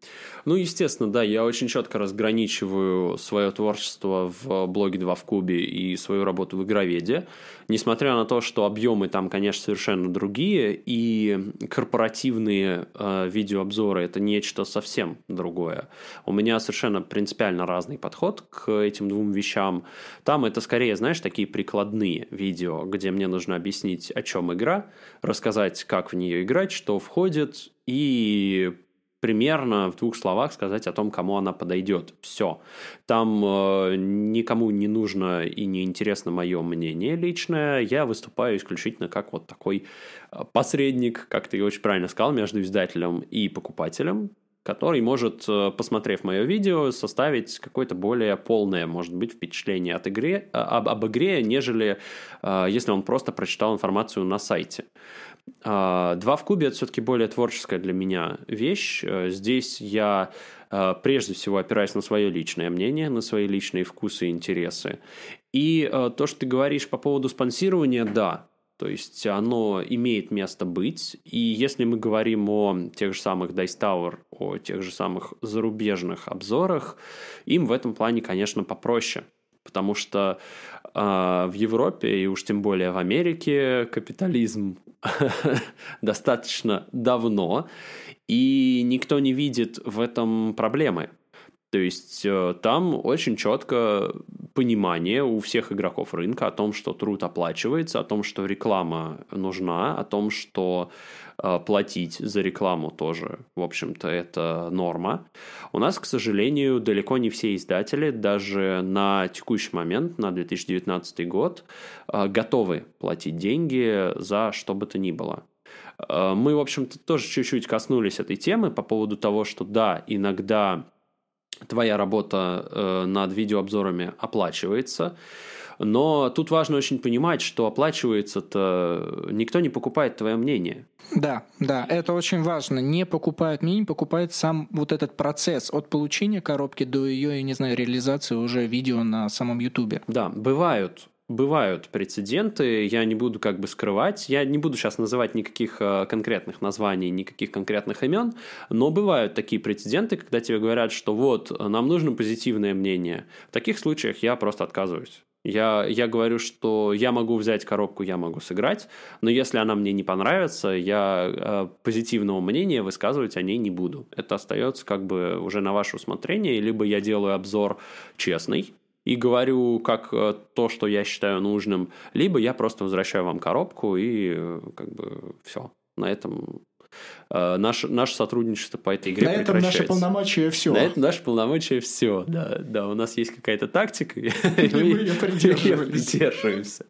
Ну, естественно, да, я очень четко разграничиваю свое творчество в блоге «Два в кубе» и свою работу в игроведе. Несмотря на то, что объемы там, конечно, совершенно другие, и корпоративные э, видеообзоры это нечто совсем другое. У меня совершенно принципиально разный подход к этим двум вещам. Там это скорее, знаешь, такие прикладные видео, где мне нужно объяснить, о чем игра, рассказать, как в нее играть, что входит, и примерно в двух словах сказать о том, кому она подойдет. Все. Там э, никому не нужно и не интересно мое мнение личное. Я выступаю исключительно как вот такой э, посредник, как ты очень правильно сказал, между издателем и покупателем который может, э, посмотрев мое видео, составить какое-то более полное, может быть, впечатление от игре, э, об, об игре, нежели э, если он просто прочитал информацию на сайте. Два в кубе – это все-таки более творческая для меня вещь. Здесь я прежде всего опираюсь на свое личное мнение, на свои личные вкусы и интересы. И то, что ты говоришь по поводу спонсирования, да, то есть оно имеет место быть. И если мы говорим о тех же самых Dice Tower, о тех же самых зарубежных обзорах, им в этом плане, конечно, попроще. Потому что э, в Европе и уж тем более в Америке капитализм достаточно давно, и никто не видит в этом проблемы. То есть э, там очень четко понимание у всех игроков рынка о том, что труд оплачивается, о том, что реклама нужна, о том, что э, платить за рекламу тоже, в общем-то, это норма. У нас, к сожалению, далеко не все издатели, даже на текущий момент, на 2019 год, э, готовы платить деньги за что бы то ни было. Мы, в общем-то, тоже чуть-чуть коснулись этой темы по поводу того, что да, иногда твоя работа э, над видеообзорами оплачивается. Но тут важно очень понимать, что оплачивается-то никто не покупает твое мнение. Да, да, это очень важно. Не покупают мнение, покупает сам вот этот процесс от получения коробки до ее, я не знаю, реализации уже видео на самом Ютубе. Да, бывают Бывают прецеденты, я не буду как бы скрывать, я не буду сейчас называть никаких э, конкретных названий, никаких конкретных имен, но бывают такие прецеденты, когда тебе говорят, что вот, нам нужно позитивное мнение. В таких случаях я просто отказываюсь. Я, я говорю, что я могу взять коробку, я могу сыграть, но если она мне не понравится, я э, позитивного мнения высказывать о ней не буду. Это остается как бы уже на ваше усмотрение, либо я делаю обзор честный, и говорю как э, то, что я считаю нужным, либо я просто возвращаю вам коробку и э, как бы все. На этом э, наше, наше сотрудничество по этой игре На этом наши полномочия все. На этом наши полномочия все, да. Да, у нас есть какая-то тактика, и мы ее придерживаемся.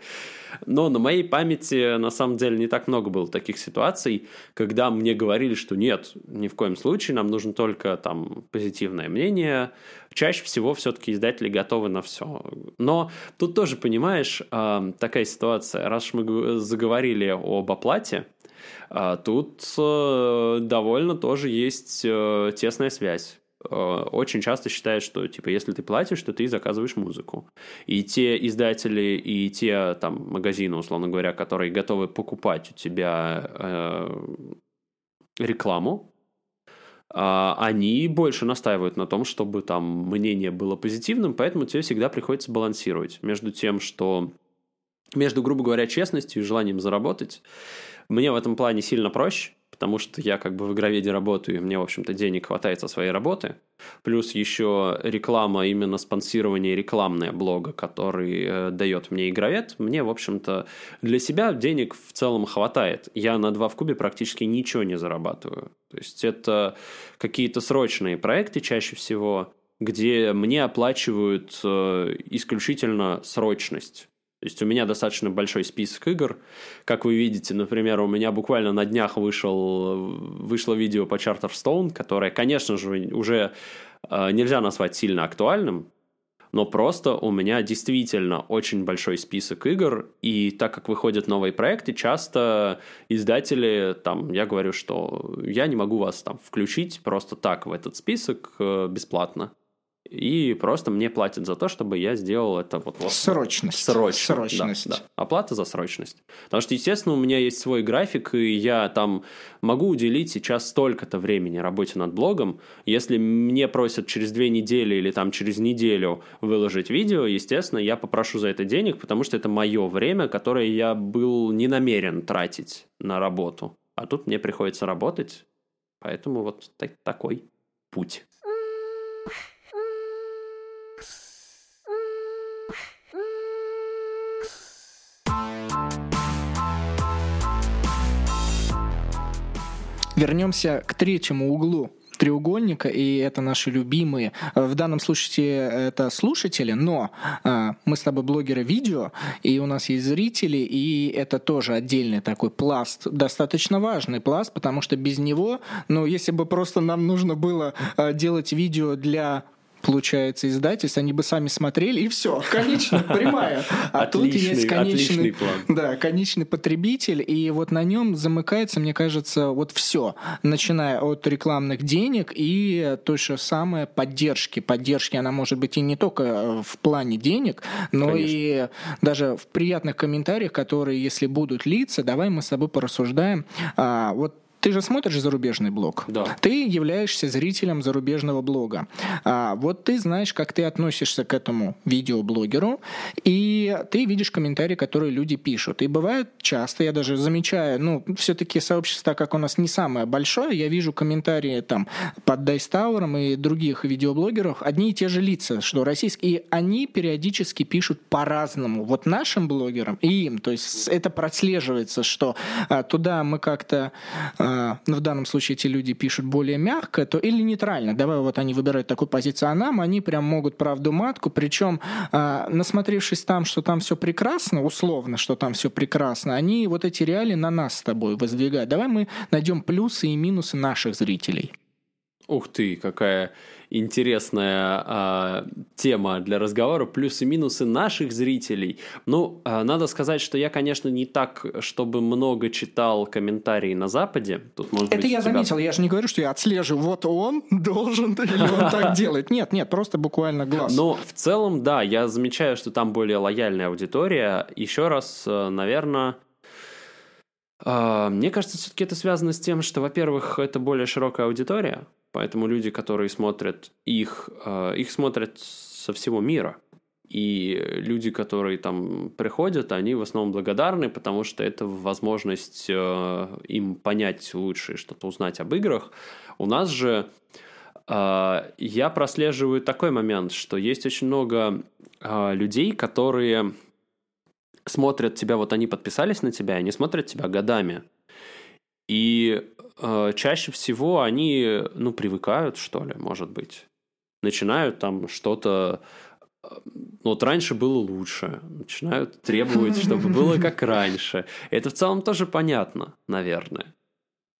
Но на моей памяти, на самом деле, не так много было таких ситуаций, когда мне говорили, что нет, ни в коем случае, нам нужно только там позитивное мнение. Чаще всего все-таки издатели готовы на все. Но тут тоже, понимаешь, а, такая ситуация. Раз мы заговорили об оплате, а, тут э, довольно тоже есть э, тесная связь. Э, очень часто считают, что, типа, если ты платишь, то ты заказываешь музыку. И те издатели, и те, там, магазины, условно говоря, которые готовы покупать у тебя э, рекламу, э, они больше настаивают на том, чтобы там мнение было позитивным, поэтому тебе всегда приходится балансировать между тем, что между, грубо говоря, честностью и желанием заработать. Мне в этом плане сильно проще, потому что я как бы в игроведе работаю, и мне, в общем-то, денег хватает со своей работы. Плюс еще реклама, именно спонсирование рекламное блога, который э, дает мне игровед, мне, в общем-то, для себя денег в целом хватает. Я на 2 в кубе практически ничего не зарабатываю. То есть это какие-то срочные проекты чаще всего, где мне оплачивают э, исключительно срочность. То есть у меня достаточно большой список игр. Как вы видите, например, у меня буквально на днях вышел, вышло видео по Charterstone, которое, конечно же, уже э, нельзя назвать сильно актуальным, но просто у меня действительно очень большой список игр, и так как выходят новые проекты, часто издатели, там, я говорю, что я не могу вас там включить просто так в этот список э, бесплатно и просто мне платят за то, чтобы я сделал это вот... вот срочность. Срочность. Срочность. Да, да. Оплата за срочность. Потому что, естественно, у меня есть свой график, и я там могу уделить сейчас столько-то времени работе над блогом. Если мне просят через две недели или там через неделю выложить видео, естественно, я попрошу за это денег, потому что это мое время, которое я был не намерен тратить на работу. А тут мне приходится работать, поэтому вот так, такой путь. Вернемся к третьему углу треугольника, и это наши любимые. В данном случае это слушатели, но а, мы с тобой блогеры видео, и у нас есть зрители, и это тоже отдельный такой пласт, достаточно важный пласт, потому что без него, ну, если бы просто нам нужно было а, делать видео для получается, издательств, они бы сами смотрели, и все, конечно, прямая. А тут есть конечный, да, конечный потребитель, и вот на нем замыкается, мне кажется, вот все, начиная от рекламных денег и то же самое поддержки. Поддержки, она может быть и не только в плане денег, но конечно. и даже в приятных комментариях, которые, если будут литься, давай мы с тобой порассуждаем. А, вот ты же смотришь зарубежный блог. Да. Ты являешься зрителем зарубежного блога. А, вот ты знаешь, как ты относишься к этому видеоблогеру, и ты видишь комментарии, которые люди пишут. И бывает часто, я даже замечаю, ну, все-таки сообщество, как у нас не самое большое, я вижу комментарии там под Дайстауэром и других видеоблогеров, одни и те же лица, что российские, и они периодически пишут по-разному. Вот нашим блогерам и им. То есть это прослеживается, что а, туда мы как-то а, ну, в данном случае эти люди пишут более мягко, то или нейтрально. Давай вот они выбирают такую позицию, а нам они прям могут правду матку, причем а, насмотревшись там, что там все прекрасно, условно, что там все прекрасно, они вот эти реалии на нас с тобой воздвигают. Давай мы найдем плюсы и минусы наших зрителей. Ух ты, какая интересная а, тема для разговора, плюсы и минусы наших зрителей. Ну, а, надо сказать, что я, конечно, не так, чтобы много читал комментарии на Западе. Тут, может Это быть, я тебя... заметил, я же не говорю, что я отслеживаю, вот он должен или он так делает. Нет, нет, просто буквально глаз. Но в целом, да, я замечаю, что там более лояльная аудитория. Еще раз, э, наверное... А, мне кажется, все-таки это связано с тем, что, во-первых, это более широкая аудитория, Поэтому люди, которые смотрят их, э, их смотрят со всего мира. И люди, которые там приходят, они в основном благодарны, потому что это возможность э, им понять лучше, что-то узнать об играх. У нас же э, я прослеживаю такой момент, что есть очень много людей, которые смотрят тебя, вот они подписались на тебя, они смотрят тебя годами. И чаще всего они, ну, привыкают, что ли, может быть. Начинают там что-то... Э, ну, вот раньше было лучше. Начинают требовать, чтобы было как раньше. Это в целом тоже понятно, наверное.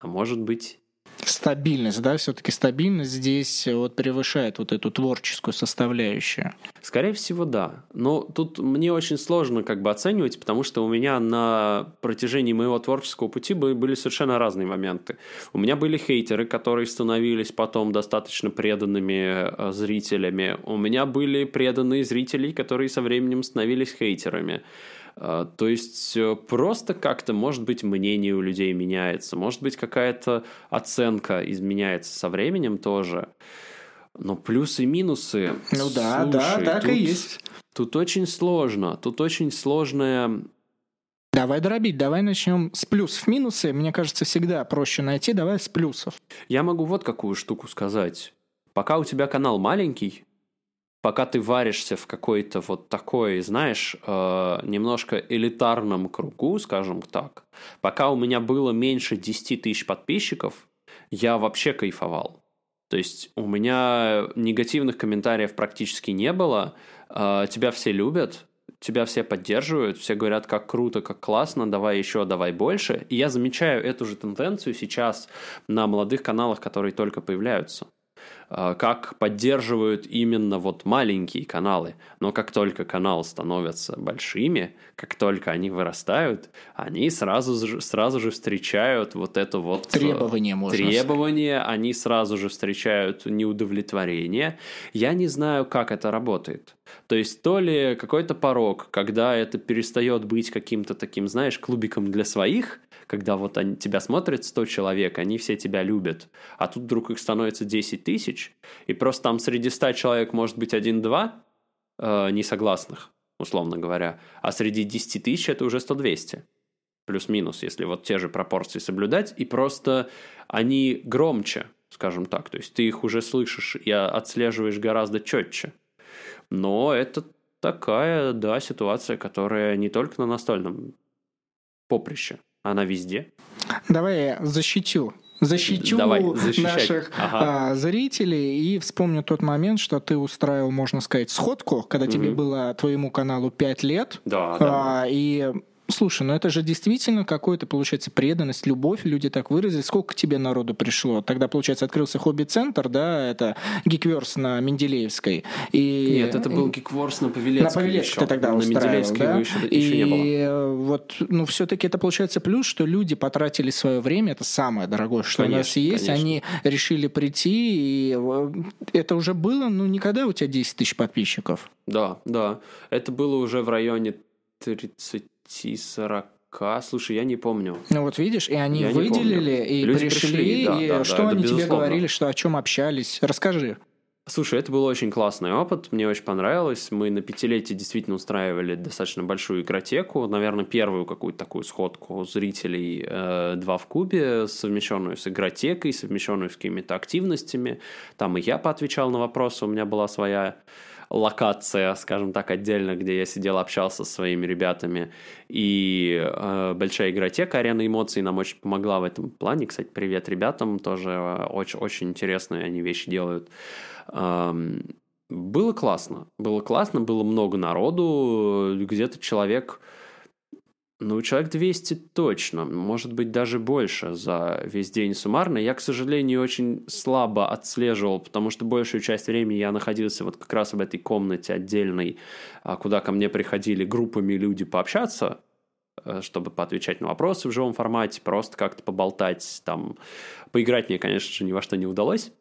А может быть стабильность, да, все-таки стабильность здесь вот превышает вот эту творческую составляющую. Скорее всего, да. Но тут мне очень сложно как бы оценивать, потому что у меня на протяжении моего творческого пути были совершенно разные моменты. У меня были хейтеры, которые становились потом достаточно преданными э, зрителями. У меня были преданные зрители, которые со временем становились хейтерами. А, то есть э, просто как-то, может быть, мнение у людей меняется, может быть, какая-то оценка изменяется со временем тоже. Но плюсы и минусы... Ну да, слушай, да, так тут, и есть. Тут очень сложно, тут очень сложная Давай дробить, давай начнем с плюсов. Минусы, мне кажется, всегда проще найти, давай с плюсов. Я могу вот какую штуку сказать. Пока у тебя канал маленький, пока ты варишься в какой-то вот такой, знаешь, э, немножко элитарном кругу, скажем так, пока у меня было меньше 10 тысяч подписчиков, я вообще кайфовал. То есть у меня негативных комментариев практически не было, э, тебя все любят, тебя все поддерживают, все говорят, как круто, как классно, давай еще, давай больше. И я замечаю эту же тенденцию сейчас на молодых каналах, которые только появляются. А, как поддерживают именно вот маленькие каналы. Но как только каналы становятся большими, как только они вырастают, они сразу же, сразу же встречают вот это вот... Э, требование, можно Требование, сказать. они сразу же встречают неудовлетворение. Я не знаю, как это работает. То есть то ли какой-то порог, когда это перестает быть каким-то таким, знаешь, клубиком для своих, когда вот они, тебя смотрят 100 человек, они все тебя любят, а тут вдруг их становится 10 тысяч, и просто там среди 100 человек может быть один-два э, несогласных, условно говоря, а среди 10 тысяч это уже 100-200 плюс-минус, если вот те же пропорции соблюдать, и просто они громче, скажем так, то есть ты их уже слышишь и отслеживаешь гораздо четче. Но это такая, да, ситуация, которая не только на настольном поприще, она везде. Давай я защитю защитю Давай, наших ага. а, зрителей и вспомню тот момент, что ты устраивал, можно сказать, сходку, когда угу. тебе было твоему каналу 5 лет. Да, а, да. И Слушай, ну это же действительно какой-то, получается, преданность, любовь, люди так выразили. Сколько тебе народу пришло? Тогда, получается, открылся хобби-центр, да, это Гикверс на Менделеевской. И... Нет, это был Гикверс на Павелецкой На Павелецкой ты тогда на устраивал, да? Еще, и еще не было. вот, ну, все-таки это получается плюс, что люди потратили свое время, это самое дорогое, что конечно, у нас есть, конечно. они решили прийти, и э, это уже было, ну, никогда у тебя 10 тысяч подписчиков. Да, да, это было уже в районе 30 40 Слушай, я не помню. Ну вот видишь, и они я выделили, и Люди пришли, пришли да, и да, что да, они тебе говорили, что о чем общались? Расскажи. Слушай, это был очень классный опыт, мне очень понравилось. Мы на пятилетие действительно устраивали достаточно большую игротеку, наверное, первую какую-то такую сходку зрителей э, «Два в кубе», совмещенную с игротекой, совмещенную с какими-то активностями. Там и я поотвечал на вопросы, у меня была своя локация, скажем так, отдельно, где я сидел, общался со своими ребятами. И э, большая игротека «Арена эмоций» нам очень помогла в этом плане. Кстати, привет ребятам, тоже очень, очень интересные они вещи делают. Эм, было классно. Было классно, было много народу. Где-то человек ну, человек 200 точно, может быть, даже больше за весь день суммарно. Я, к сожалению, очень слабо отслеживал, потому что большую часть времени я находился вот как раз в этой комнате отдельной, а, куда ко мне приходили группами люди пообщаться, э, чтобы поотвечать на вопросы в живом формате, просто как-то поболтать, там, поиграть мне, конечно же, ни во что не удалось.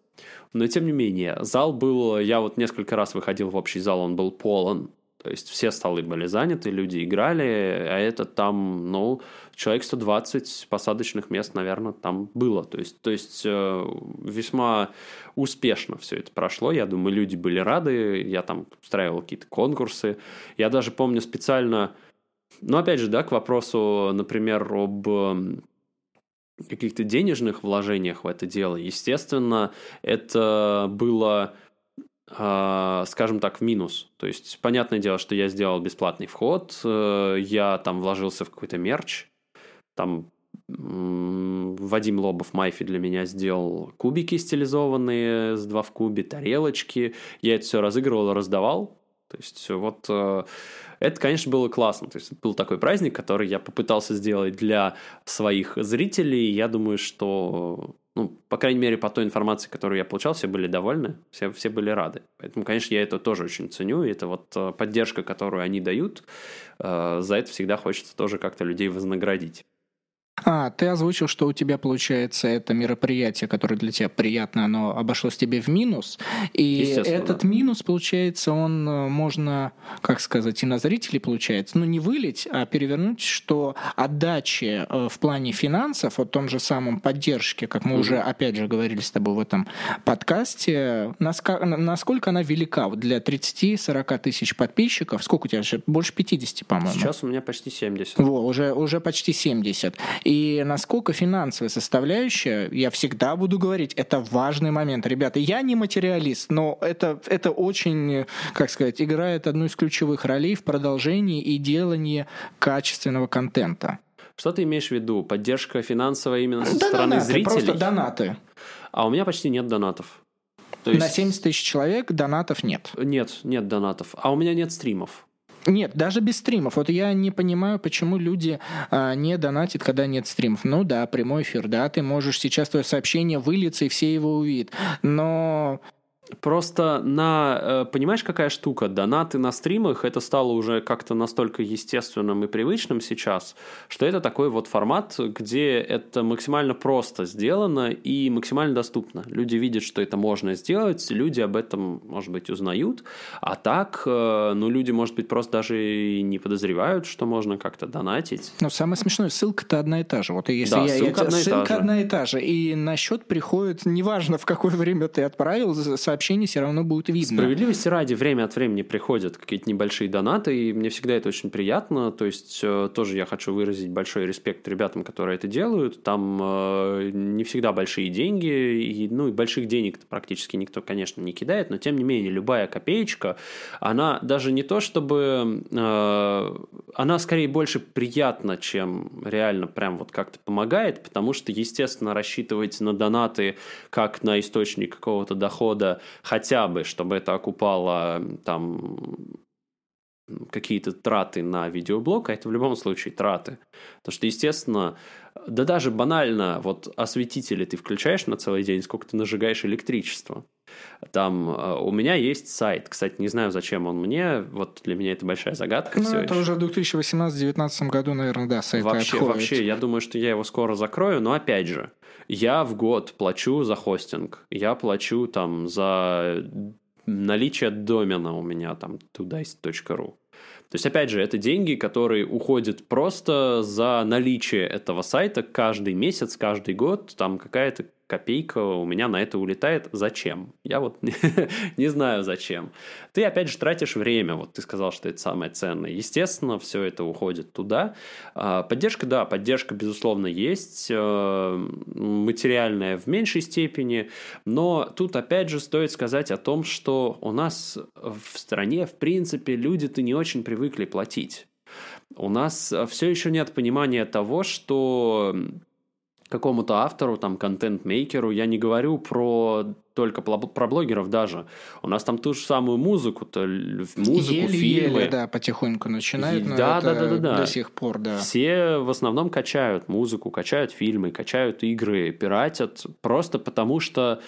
Но, тем не менее, зал был... Я вот несколько раз выходил в общий зал, он был полон. То есть все столы были заняты, люди играли, а это там, ну, человек 120 посадочных мест, наверное, там было. То есть, то есть э, весьма успешно все это прошло. Я думаю, люди были рады. Я там устраивал какие-то конкурсы. Я даже помню специально... Ну, опять же, да, к вопросу, например, об эм, каких-то денежных вложениях в это дело. Естественно, это было скажем так, в минус. То есть, понятное дело, что я сделал бесплатный вход, э, я там вложился в какой-то мерч, там Вадим Лобов Майфи для меня сделал кубики стилизованные с два в кубе, тарелочки. Я это все разыгрывал, раздавал. То есть вот э, это, конечно, было классно. То есть был такой праздник, который я попытался сделать для своих зрителей. Я думаю, что ну, по крайней мере, по той информации, которую я получал, все были довольны, все, все были рады. Поэтому, конечно, я это тоже очень ценю. И это вот э, поддержка, которую они дают, э, за это всегда хочется тоже как-то людей вознаградить. А, ты озвучил, что у тебя, получается, это мероприятие, которое для тебя приятно, оно обошлось тебе в минус. И этот минус, получается, он э, можно, как сказать, и на зрителей получается, ну не вылить, а перевернуть, что отдачи э, в плане финансов, о том же самом поддержке, как мы mm-hmm. уже, опять же, говорили с тобой в этом подкасте, насколько она велика вот для 30-40 тысяч подписчиков? Сколько у тебя? Больше 50, по-моему. Сейчас у меня почти 70. Во, уже, уже почти 70. И насколько финансовая составляющая, я всегда буду говорить, это важный момент. Ребята, я не материалист, но это, это очень, как сказать, играет одну из ключевых ролей в продолжении и делании качественного контента. Что ты имеешь в виду? Поддержка финансовая именно со да стороны донаты, зрителей? Просто донаты. А у меня почти нет донатов. То есть... На 70 тысяч человек донатов нет. Нет, нет донатов. А у меня нет стримов. Нет, даже без стримов. Вот я не понимаю, почему люди а, не донатят, когда нет стримов. Ну да, прямой эфир, да, ты можешь сейчас твое сообщение вылиться, и все его увидят. Но Просто на... Э, понимаешь, какая штука? Донаты на стримах, это стало уже как-то настолько естественным и привычным сейчас, что это такой вот формат, где это максимально просто сделано и максимально доступно. Люди видят, что это можно сделать, люди об этом, может быть, узнают, а так, э, ну, люди, может быть, просто даже и не подозревают, что можно как-то донатить. Но самое смешное, ссылка-то одна и та же. Вот если да, я, ссылка, я, одна, ссылка и одна и та же. И на счет приходит, неважно, в какое время ты отправил сообщение, сообщение все равно будет видно. Справедливости ради, время от времени приходят какие-то небольшие донаты, и мне всегда это очень приятно. То есть, э, тоже я хочу выразить большой респект ребятам, которые это делают. Там э, не всегда большие деньги, и, ну, и больших денег практически никто, конечно, не кидает, но, тем не менее, любая копеечка, она даже не то, чтобы... Э, она скорее больше приятна, чем реально прям вот как-то помогает, потому что, естественно, рассчитывать на донаты как на источник какого-то дохода хотя бы, чтобы это окупало там какие-то траты на видеоблог, а это в любом случае траты. Потому что, естественно, да даже банально, вот осветители ты включаешь на целый день, сколько ты нажигаешь электричества. Там э, у меня есть сайт, кстати, не знаю, зачем он мне, вот для меня это большая загадка. Ну, это еще. уже в 2018-2019 году, наверное, да, сайт Вообще, отходит. вообще, я думаю, что я его скоро закрою, но опять же, я в год плачу за хостинг, я плачу там за наличие домена у меня там tudice.ru. То есть, опять же, это деньги, которые уходят просто за наличие этого сайта каждый месяц, каждый год. Там какая-то копейка у меня на это улетает. Зачем? Я вот не, знаю зачем. Ты опять же тратишь время. Вот ты сказал, что это самое ценное. Естественно, все это уходит туда. А, Поддержка, да, поддержка, безусловно, есть. э, Материальная в меньшей степени. Но тут опять же стоит сказать о том, что у нас в стране, в принципе, люди-то не очень привыкли платить. У нас все еще нет понимания того, что какому-то автору, там, контент-мейкеру, я не говорю про только про блогеров даже. У нас там ту же самую музыку-то, л- музыку, Еле-еле, фильмы. да, потихоньку начинают, но да, это да, да, да, да. до сих пор, да. Все в основном качают музыку, качают фильмы, качают игры, пиратят, просто потому что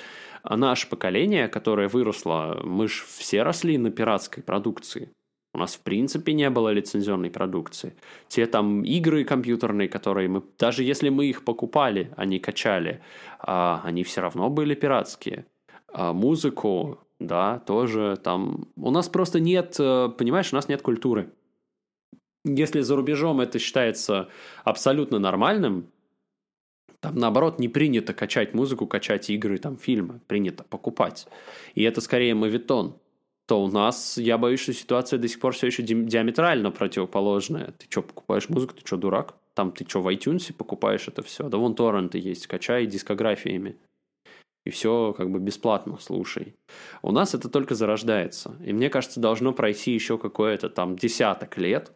наше поколение, которое выросло, мы же все росли на пиратской продукции. У нас, в принципе, не было лицензионной продукции. Те там игры компьютерные, которые мы... Даже если мы их покупали, они качали, а, они все равно были пиратские. А музыку, да, тоже там... У нас просто нет, э, понимаешь, у нас нет культуры. Если за рубежом это считается абсолютно нормальным, там, наоборот, не принято качать музыку, качать игры, там, фильмы. Принято покупать. И это скорее мавитон. То у нас, я боюсь, что ситуация до сих пор все еще ди- диаметрально противоположная. Ты что, покупаешь музыку? Ты что, дурак? Там ты что, в iTunes покупаешь это все? Да вон торренты есть, качай дискографиями. И все как бы бесплатно, слушай. У нас это только зарождается. И мне кажется, должно пройти еще какое-то там десяток лет,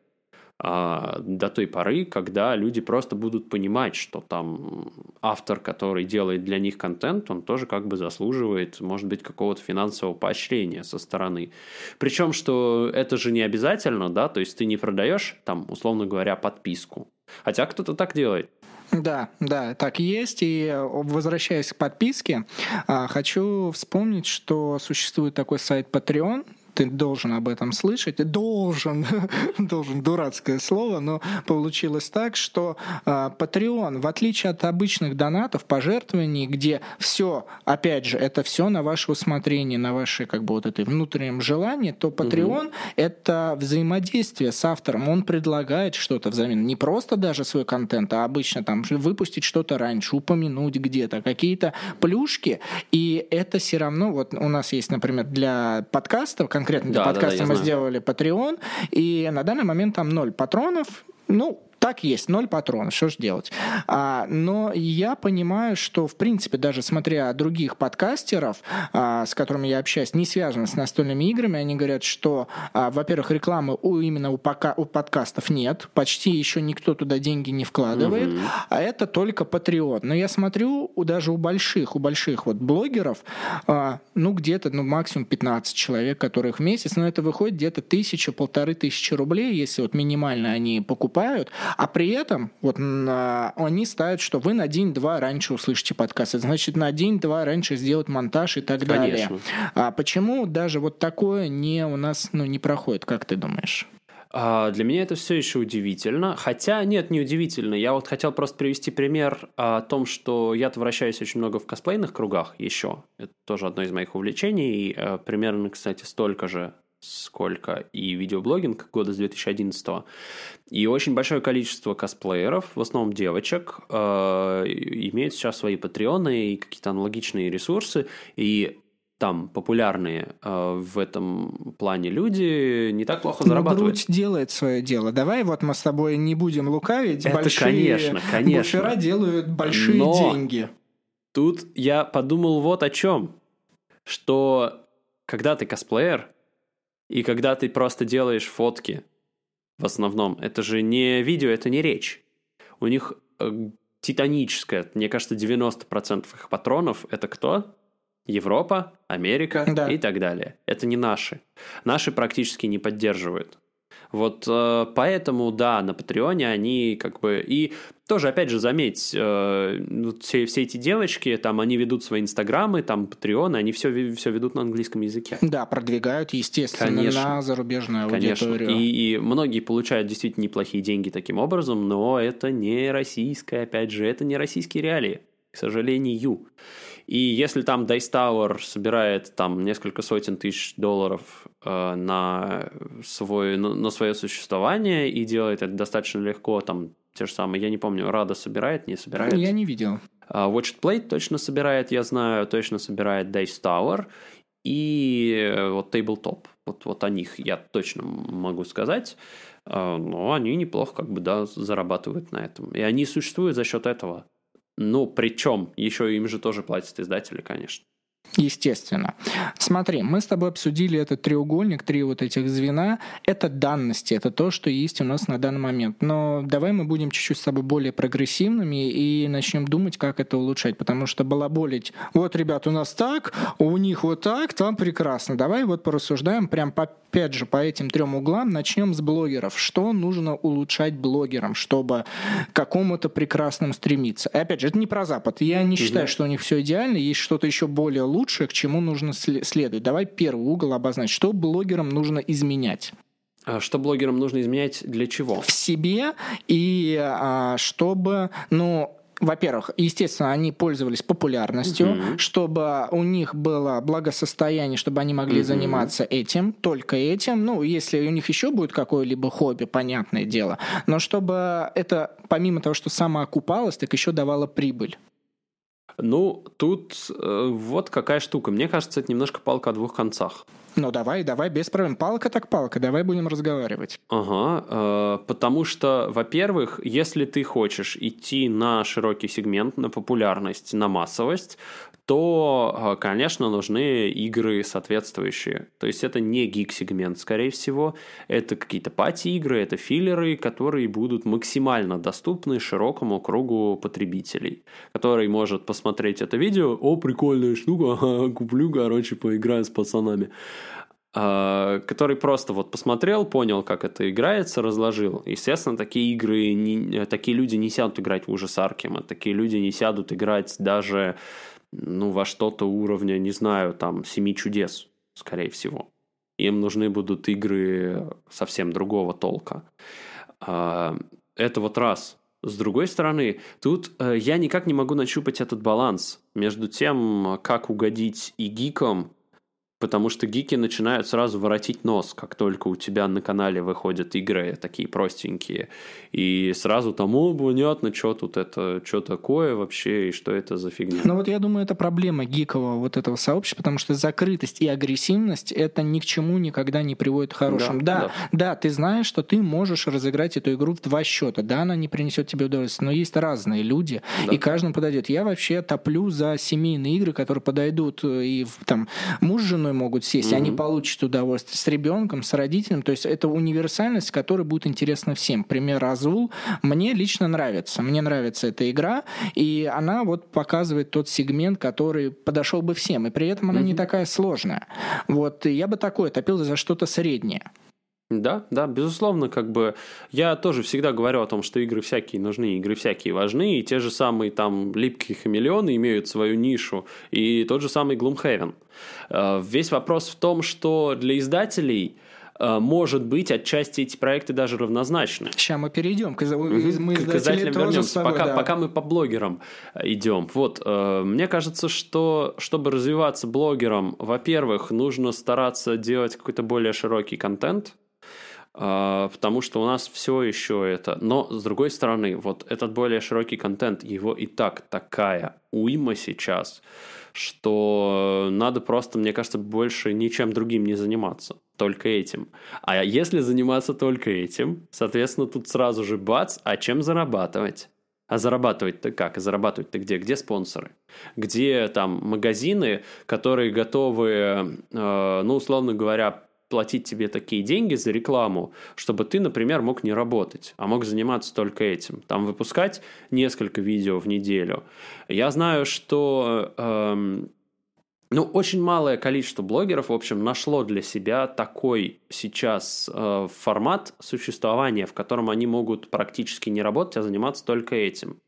до той поры, когда люди просто будут понимать, что там автор, который делает для них контент, он тоже как бы заслуживает, может быть, какого-то финансового поощрения со стороны. Причем, что это же не обязательно, да, то есть ты не продаешь там, условно говоря, подписку. Хотя кто-то так делает. Да, да, так и есть. И э, возвращаясь к подписке, а, хочу вспомнить, что существует такой сайт Patreon. Ты должен об этом слышать. Должен, должен, дурацкое слово, но получилось так, что а, Patreon, в отличие от обычных донатов, пожертвований, где все, опять же, это все на ваше усмотрение, на ваше как бы вот это внутреннем желании, то Patreon это взаимодействие с автором. Он предлагает что-то взамен. Не просто даже свой контент, а обычно там выпустить что-то раньше, упомянуть где-то, какие-то плюшки. И это все равно, вот у нас есть, например, для подкастов, конкретно для Да, да, да, подкаста я мы знаю. сделали Patreon, и на данный момент там ноль патронов. Ну, так есть, ноль патронов, что ж делать. А, но я понимаю, что, в принципе, даже смотря других подкастеров, а, с которыми я общаюсь, не связанных с настольными играми, они говорят, что, а, во-первых, рекламы у, именно у, пока, у подкастов нет, почти еще никто туда деньги не вкладывает, а это только Patreon. Но я смотрю, у, даже у больших, у больших вот блогеров, а, ну, где-то, ну, максимум 15 человек, которых в месяц, но это выходит где-то тысяча, полторы тысячи рублей, если вот минимально они покупают, а при этом вот на- они ставят, что вы на день-два раньше услышите подкаст, Это значит на день-два раньше сделать монтаж и так далее. Конечно. А почему даже вот такое не у нас ну, не проходит, как ты думаешь? А, Для меня это все еще удивительно. Хотя, нет, не удивительно. Я вот хотел просто привести пример о том, что я-то вращаюсь очень много в косплейных кругах еще. Это тоже одно из моих увлечений. И, э, примерно, кстати, столько же, сколько и видеоблогинг года с 2011 И очень большое количество косплееров, в основном девочек, э, имеют сейчас свои патреоны и какие-то аналогичные ресурсы. И там популярные э, в этом плане люди не так плохо зарабатывают. грудь делает свое дело. Давай вот мы с тобой не будем лукавить. Это, большие конечно, конечно. буфера делают большие Но деньги. Тут я подумал вот о чем. Что когда ты косплеер, и когда ты просто делаешь фотки, в основном, это же не видео, это не речь. У них э, титаническая, мне кажется, 90% их патронов это кто? Европа, Америка Да. и так далее. Это не наши. Наши практически не поддерживают. Вот э, поэтому, да, на Патреоне они как бы... И тоже, опять же, заметь, э, ну, все, все эти девочки, там, они ведут свои инстаграмы, там, Патреоны, они все, все ведут на английском языке. Да, продвигают, естественно, Конечно. на зарубежную Конечно. аудиторию. И, и многие получают действительно неплохие деньги таким образом, но это не российское, опять же, это не российские реалии, к сожалению. И если там Dice Tower собирает там несколько сотен тысяч долларов э, на, свой, на, на свое существование и делает это достаточно легко, там те же самые, я не помню, Рада собирает, не собирает. Я не видел. А, Watch Play точно собирает, я знаю, точно собирает Dice Tower и э, вот Tabletop. Вот, вот о них я точно могу сказать. А, Но они неплохо как бы, да, зарабатывают на этом. И они существуют за счет этого. Ну, причем, еще им же тоже платят издатели, конечно. Естественно. Смотри, мы с тобой обсудили этот треугольник, три вот этих звена. Это данности, это то, что есть у нас на данный момент. Но давай мы будем чуть-чуть с тобой более прогрессивными и начнем думать, как это улучшать. Потому что балаболить, вот, ребят, у нас так, у них вот так, там прекрасно. Давай вот порассуждаем прям по, опять же по этим трем углам. Начнем с блогеров. Что нужно улучшать блогерам, чтобы к какому-то прекрасному стремиться? И опять же, это не про Запад. Я не считаю, что у них все идеально. Есть что-то еще более лучшее, к чему нужно сле- следовать. Давай первый угол обозначить. Что блогерам нужно изменять? А Что блогерам нужно изменять для чего? В себе и а, чтобы, ну, во-первых, естественно, они пользовались популярностью, Мгм. чтобы у них было благосостояние, чтобы они могли Мгм. заниматься этим, только этим. Ну, если у них еще будет какое-либо хобби, понятное дело. Но чтобы это, помимо того, что самоокупалось, так еще давало прибыль. Ну, тут э, вот какая штука. Мне кажется, это немножко палка о двух концах. Ну, давай, давай, без проблем. Палка так палка, давай будем разговаривать. Ага, э, потому что, во-первых, если ты хочешь идти на широкий сегмент, на популярность, на массовость, то, э, конечно, нужны игры соответствующие. То есть это не гик-сегмент, скорее всего, это какие-то пати-игры, это филлеры, которые будут максимально доступны широкому кругу потребителей, который может посмотреть это видео, о, прикольная штука, ага, куплю, короче, поиграю с пацанами а, который просто вот посмотрел, понял, как это играется, разложил. Естественно, такие игры, не, такие люди не сядут играть в ужас Аркема, такие люди не сядут играть даже ну, во что-то уровня, не знаю, там, Семи чудес, скорее всего. Им нужны будут игры совсем другого толка. А, Это вот раз. С другой стороны, тут э, я никак не могу нащупать этот баланс между тем, как угодить и гикам, потому что гики начинают сразу воротить нос, как только у тебя на канале выходят игры такие простенькие. И сразу там, о, понятно, что тут это, что такое вообще, и что это за фигня. Ну вот я думаю, это проблема гикового вот этого сообщества, потому что закрытость и агрессивность это ни к чему никогда не приводит к хорошему. Да, Да, да, ты знаешь, что ты можешь разыграть эту игру в два счета. Да, она не принесет тебе удовольствия, но есть разные люди, Да. и каждому подойдет. Я вообще топлю за семейные игры, которые подойдут э, и там муж с женой могут сесть, и они получат удовольствие с ребенком, с родителем. То есть это универсальность, которая будет интересна всем. Пример Азул мне лично нравится. Мне нравится эта игра, и она вот показывает тот сегмент, который подошел бы всем, и при этом она не Мгм. такая сложная. Вот я бы такое топил за что-то среднее. Да, да, безусловно, как бы я тоже всегда говорю о том, что игры всякие нужны, игры всякие важны, и те же самые там липкие хамелеоны имеют свою нишу, и тот же самый Gloomhaven. Э, Весь вопрос в том, что для издателей э, может быть, отчасти эти проекты даже равнозначны. Сейчас мы перейдем. к Мы К издателям вернемся. тобой, пока, да. пока мы по блогерам э, идем. Вот, э, мне кажется, что чтобы развиваться блогером, во-первых, нужно стараться делать какой-то более широкий контент. А, потому что у нас все еще это. Но, с другой стороны, вот этот более широкий контент, его и так такая уйма сейчас, что надо просто, мне кажется, больше ничем другим не заниматься, только этим. А если заниматься только этим, соответственно, тут сразу же бац, а чем зарабатывать? А зарабатывать-то как? зарабатывать-то где? Где спонсоры? Где там магазины, которые готовы, э, ну, условно говоря, платить тебе такие деньги за рекламу, чтобы ты, например, мог не работать, а мог заниматься только этим. Там выпускать несколько видео в неделю. Я знаю, что эм, ну, очень малое количество блогеров, в общем, нашло для себя такой сейчас э, формат существования, в котором они могут практически не работать, а заниматься только этим.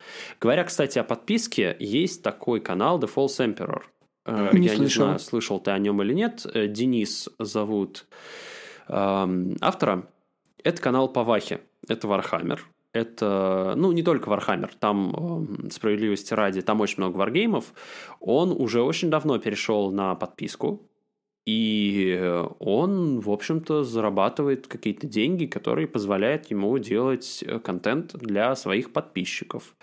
Говоря, кстати, о подписке, есть такой канал The False Emperor. Э, не Я слышал. не знаю, слышал ты о нем или нет. Э, Денис зовут э, автора. Это канал по Вахе. Это Warhammer. Это, ну, не только Warhammer, там, э, справедливости ради, там очень много варгеймов. Он уже очень давно перешел на подписку, и он, в общем-то, зарабатывает какие-то деньги, которые позволяют ему делать контент для своих подписчиков.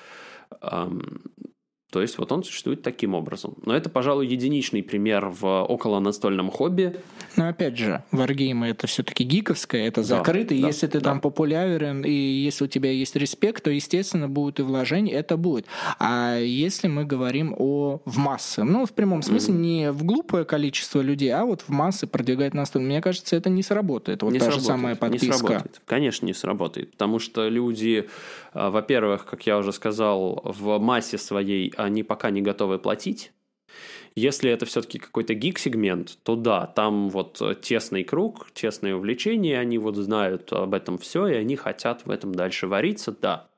То есть вот он существует таким образом. Но это, пожалуй, единичный пример в около настольном хобби. Но опять же, варгеймы это все-таки гиковское, это закрыто. Да, если да, ты да. там популярен и если у тебя есть респект, то, естественно, будут и вложения, это будет. А если мы говорим о в массы, ну, в прямом смысле, mm-hmm. не в глупое количество людей, а вот в массы продвигать настольно, мне кажется, это не сработает. Вот не та сработает, же самая подписка. Не сработает. Конечно, не сработает. Потому что люди, а, во-первых, как я уже сказал, в массе своей они пока не готовы платить. Если это все-таки какой-то гик-сегмент, то да, там вот тесный круг, тесное увлечение, они вот знают об этом все, и они хотят в этом дальше вариться, да.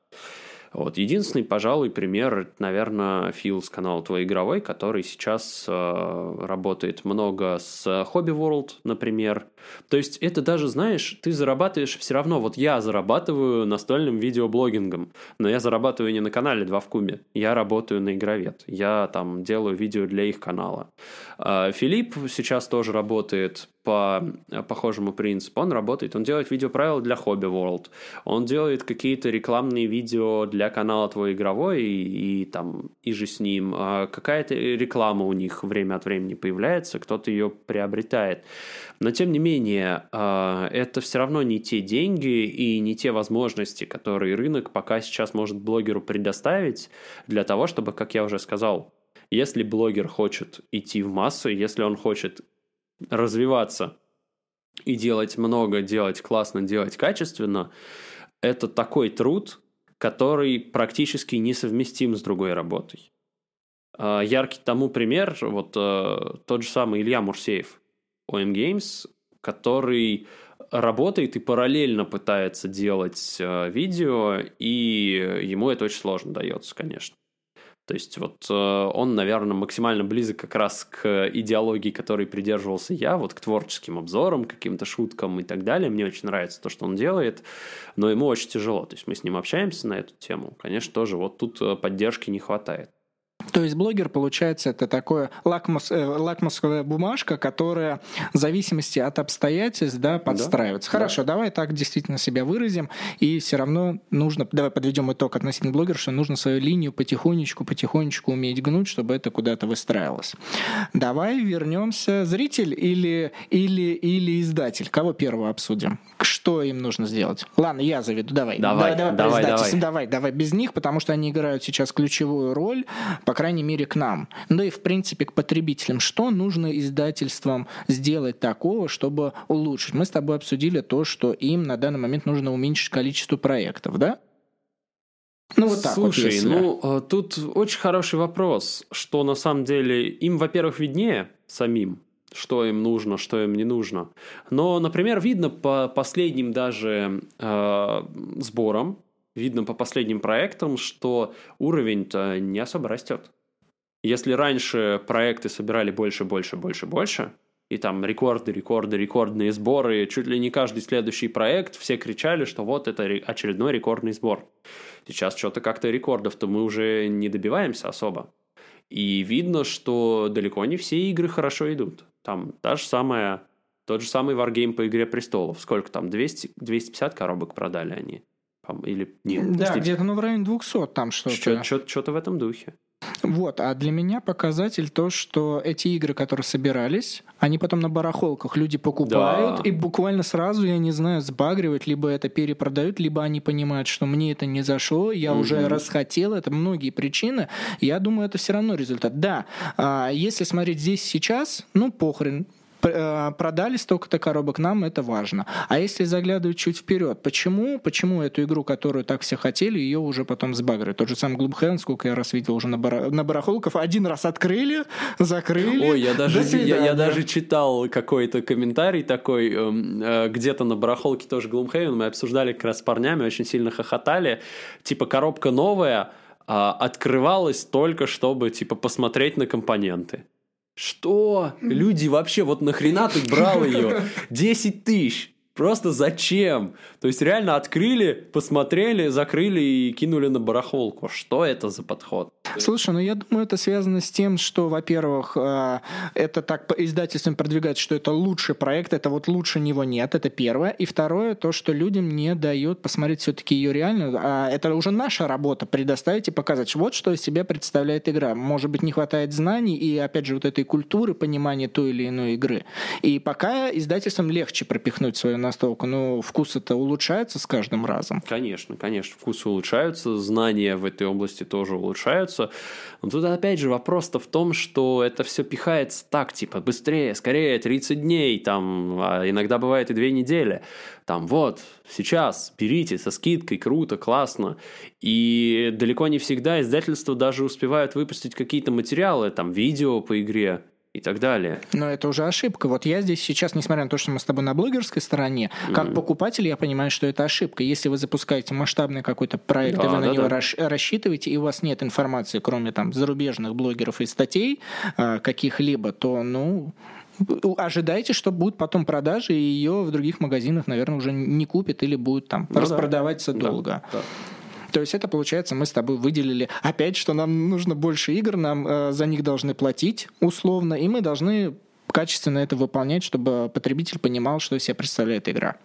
Вот. Единственный, пожалуй, пример, наверное, Фил с канала «Твой игровой», который сейчас э, работает много с Hobby World, например. То есть это даже, знаешь, ты зарабатываешь все равно. Вот я зарабатываю настольным видеоблогингом, но я зарабатываю не на канале «Два в кубе». Я работаю на Игровед. Я там делаю видео для их канала. Э, Филипп сейчас тоже работает по похожему принципу. Он работает, он делает видеоправила для Hobby World, он делает какие-то рекламные видео для канала Твой игровой и, и там и же с ним. А какая-то реклама у них время от времени появляется, кто-то ее приобретает. Но тем не менее, а, это все равно не те деньги и не те возможности, которые рынок пока сейчас может блогеру предоставить для того, чтобы, как я уже сказал, если блогер хочет идти в массу, если он хочет развиваться и делать много, делать классно, делать качественно, это такой труд, который практически несовместим с другой работой. А, яркий тому пример, вот э, тот же самый Илья Мурсеев, OM Games, который работает и параллельно пытается делать э, видео, и ему это очень сложно дается, конечно. То есть вот э, он, наверное, максимально близок как раз к идеологии, которой придерживался я, вот к творческим обзорам, каким-то шуткам и так далее. Мне очень нравится то, что он делает, но ему очень тяжело. То есть мы с ним общаемся на эту тему. Конечно, тоже вот тут э, поддержки не хватает. То есть блогер, получается, это такое лакмус, э, лакмусовая бумажка, которая в зависимости от обстоятельств да, подстраивается. Да, Хорошо, да. давай так действительно себя выразим, и все равно нужно, давай подведем итог относительно блогера, что нужно свою линию потихонечку, потихонечку уметь гнуть, чтобы это куда-то выстраивалось. Давай вернемся. Зритель или, или, или издатель? Кого первого обсудим? Что им нужно сделать? Ладно, я заведу, давай. Давай, давай, давай, давай. давай, давай без них, потому что они играют сейчас ключевую роль, по крайней мере, к нам. Да и, в принципе, к потребителям. Что нужно издательствам сделать такого, чтобы улучшить? Мы с тобой обсудили то, что им на данный момент нужно уменьшить количество проектов, да? Ну, вот так Слушай, вот, если... ну, э, тут очень хороший вопрос, что на самом деле им, во-первых, виднее самим, что им нужно, что им не нужно. Но, например, видно по последним даже э, сборам, видно по последним проектам, что уровень-то не особо растет. Если раньше проекты собирали больше, больше, больше, больше, и там рекорды, рекорды, рекордные сборы, чуть ли не каждый следующий проект, все кричали, что вот это очередной рекордный сбор. Сейчас что-то как-то рекордов-то мы уже не добиваемся особо. И видно, что далеко не все игры хорошо идут. Там та же самая Тот же самый Wargame по «Игре престолов». Сколько там? 200, 250 коробок продали они? Или нет? Да, где-то ну, в районе 200 там что-то. Что-то в этом духе. Вот, а для меня показатель то, что эти игры, которые собирались, они потом на барахолках люди покупают, да. и буквально сразу, я не знаю, сбагривают, либо это перепродают, либо они понимают, что мне это не зашло, я угу. уже расхотел, это многие причины. Я думаю, это все равно результат. Да, а если смотреть здесь сейчас, ну похрен, продали столько-то коробок, нам это важно. А если заглядывать чуть вперед, почему, почему эту игру, которую так все хотели, ее уже потом сбагрили? Тот же самый Gloomhaven, сколько я раз видел уже на, бар... на барахолках, один раз открыли, закрыли. Ой, я даже, я, я даже читал какой-то комментарий такой, эм, э, где-то на барахолке тоже Gloomhaven, мы обсуждали как раз с парнями, очень сильно хохотали, типа коробка новая, а, открывалась только чтобы типа посмотреть на компоненты. Что? Люди вообще, вот нахрена ты брал ее? 10 тысяч. Просто зачем? То есть реально открыли, посмотрели, закрыли и кинули на барахолку. Что это за подход? Слушай, ну я думаю, это связано с тем, что, во-первых, э, это так издательством продвигается, что это лучший проект, это вот лучше него нет, это первое. И второе, то, что людям не дает посмотреть все-таки ее реально. А это уже наша работа предоставить и показать, вот что из себя представляет игра. Может быть, не хватает знаний и, опять же, вот этой культуры, понимания той или иной игры. И пока издательствам легче пропихнуть свою настолку, но вкус это улучшается с каждым разом. Конечно, конечно, вкусы улучшаются, знания в этой области тоже улучшаются. Но тут опять же вопрос-то в том, что это все пихается так, типа, быстрее, скорее, 30 дней, там, а иногда бывает и две недели. Там, вот, сейчас, берите со скидкой, круто, классно. И далеко не всегда издательства даже успевают выпустить какие-то материалы, там, видео по игре, и так далее. Но это уже ошибка. Вот я здесь сейчас, несмотря на то, что мы с тобой на блогерской стороне, mm-hmm. как покупатель я понимаю, что это ошибка. Если вы запускаете масштабный какой-то проект, да, и вы да, на него да. рассчитываете, и у вас нет информации, кроме там зарубежных блогеров и статей э, каких-либо, то, ну, ожидайте, что будут потом продажи, и ее в других магазинах, наверное, уже не купят или будут там ну, распродаваться да. долго. Да, да. То есть это получается, мы с тобой выделили опять, что нам нужно больше игр, нам э, за них должны платить условно, и мы должны качественно это выполнять, чтобы потребитель понимал, что из себя представляет игра.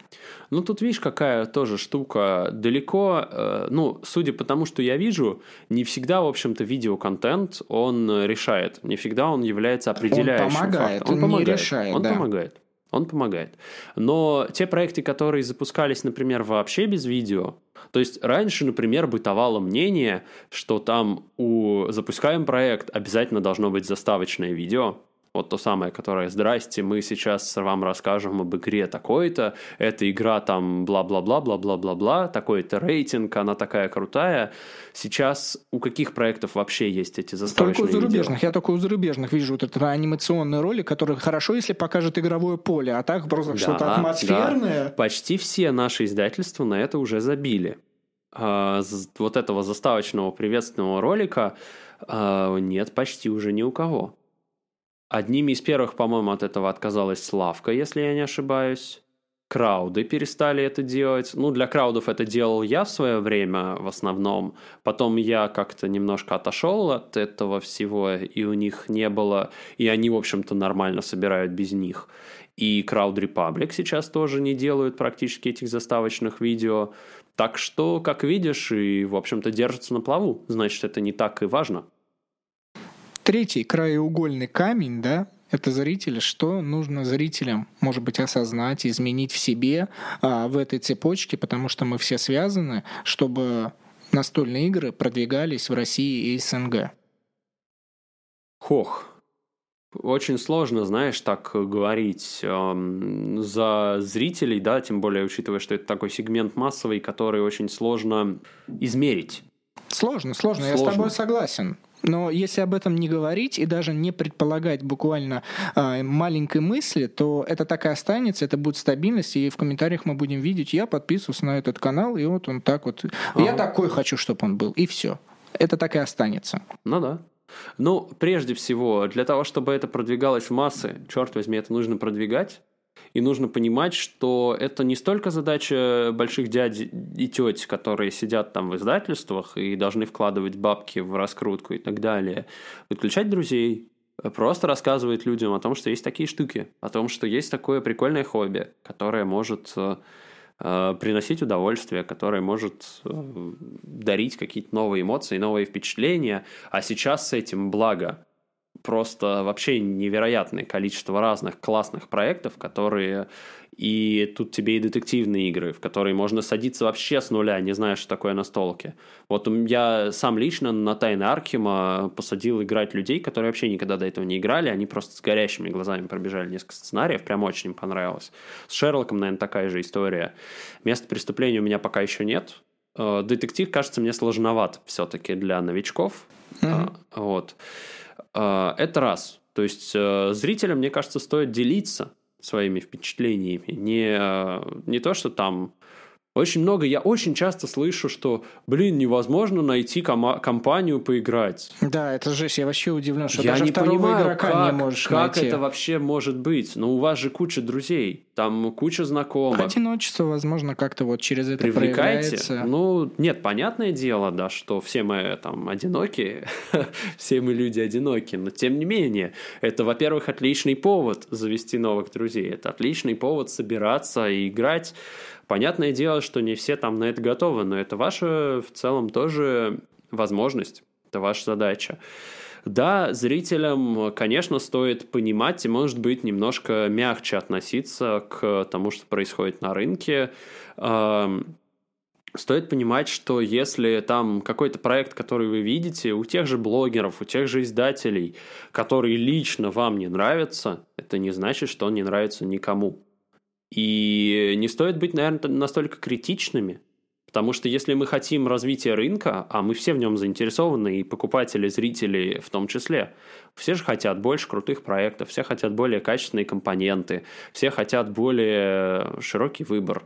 Ну, тут видишь, какая тоже штука. Далеко, э, ну, судя по тому, что я вижу, не всегда, в общем-то, видеоконтент он решает. Не всегда он является определяющим он помогает, фактором. Он, он помогает, не решает, Он да. помогает. Он помогает. Но те проекты, которые запускались, например, вообще без видео, то есть раньше, например, бытовало мнение, что там у запускаем проект обязательно должно быть заставочное видео, вот то самое, которое «Здрасте, мы сейчас вам расскажем об игре такой-то, эта игра там бла-бла-бла, бла-бла-бла-бла, такой-то рейтинг, она такая крутая». Сейчас у каких проектов вообще есть эти заставочные Только у зарубежных. Видео? Я только у зарубежных вижу вот этот анимационный ролик, который хорошо, если покажет игровое поле, а так просто да, что-то атмосферное. Да. Почти все наши издательства на это уже забили. А, вот этого заставочного приветственного ролика а, нет почти уже ни у кого. Одними из первых, по-моему, от этого отказалась Славка, если я не ошибаюсь. Крауды перестали это делать. Ну, для краудов это делал я в свое время в основном. Потом я как-то немножко отошел от этого всего, и у них не было... И они, в общем-то, нормально собирают без них. И Crowd Republic сейчас тоже не делают практически этих заставочных видео. Так что, как видишь, и, в общем-то, держатся на плаву. Значит, это не так и важно. Третий краеугольный камень, да, это зрители, что нужно зрителям, может быть, осознать, изменить в себе а, в этой цепочке, потому что мы все связаны, чтобы настольные игры продвигались в России и СНГ. Хох, очень сложно, знаешь, так говорить эм, за зрителей, да, тем более учитывая, что это такой сегмент массовый, который очень сложно измерить. Сложно, сложно, сложно. я с тобой согласен. Но если об этом не говорить и даже не предполагать буквально э, маленькой мысли, то это так и останется, это будет стабильность, и в комментариях мы будем видеть, я подписываюсь на этот канал, и вот он так вот, ага. я такой хочу, чтобы он был, и все. Это так и останется. Ну да. Ну, прежде всего, для того, чтобы это продвигалось в массы, черт возьми, это нужно продвигать. И нужно понимать, что это не столько задача больших дядь и теть, которые сидят там в издательствах и должны вкладывать бабки в раскрутку и так далее. Подключать друзей, просто рассказывает людям о том, что есть такие штуки, о том, что есть такое прикольное хобби, которое может э, э, приносить удовольствие, которое может э, дарить какие-то новые эмоции, новые впечатления, а сейчас с этим благо просто вообще невероятное количество разных классных проектов, которые и тут тебе и детективные игры, в которые можно садиться вообще с нуля, не зная, что такое настолки. Вот я сам лично на Тайны Архима посадил играть людей, которые вообще никогда до этого не играли, они просто с горящими глазами пробежали несколько сценариев, прям очень им понравилось. С Шерлоком, наверное, такая же история. Место преступления у меня пока еще нет. Э, детектив кажется мне сложноват все-таки для новичков. Mm-hmm. Вот. Э, это раз. То есть зрителям, мне кажется, стоит делиться своими впечатлениями. Не, не то, что там очень много, я очень часто слышу, что, блин, невозможно найти кома- компанию поиграть. Да, это жесть, я вообще удивлен, что я даже не второго понимаю, игрока как, не можешь как найти. это вообще может быть? Ну, у вас же куча друзей, там куча знакомых. Одиночество, возможно, как-то вот через это Привлекайте. проявляется. Ну, нет, понятное дело, да, что все мы там одинокие, все мы люди одинокие, но тем не менее, это, во-первых, отличный повод завести новых друзей, это отличный повод собираться и играть Понятное дело, что не все там на это готовы, но это ваша в целом тоже возможность, это ваша задача. Да, зрителям, конечно, стоит понимать и, может быть, немножко мягче относиться к тому, что происходит на рынке. Стоит понимать, что если там какой-то проект, который вы видите, у тех же блогеров, у тех же издателей, который лично вам не нравится, это не значит, что он не нравится никому. И не стоит быть, наверное, настолько критичными, потому что если мы хотим развития рынка, а мы все в нем заинтересованы, и покупатели, зрители в том числе, все же хотят больше крутых проектов, все хотят более качественные компоненты, все хотят более широкий выбор.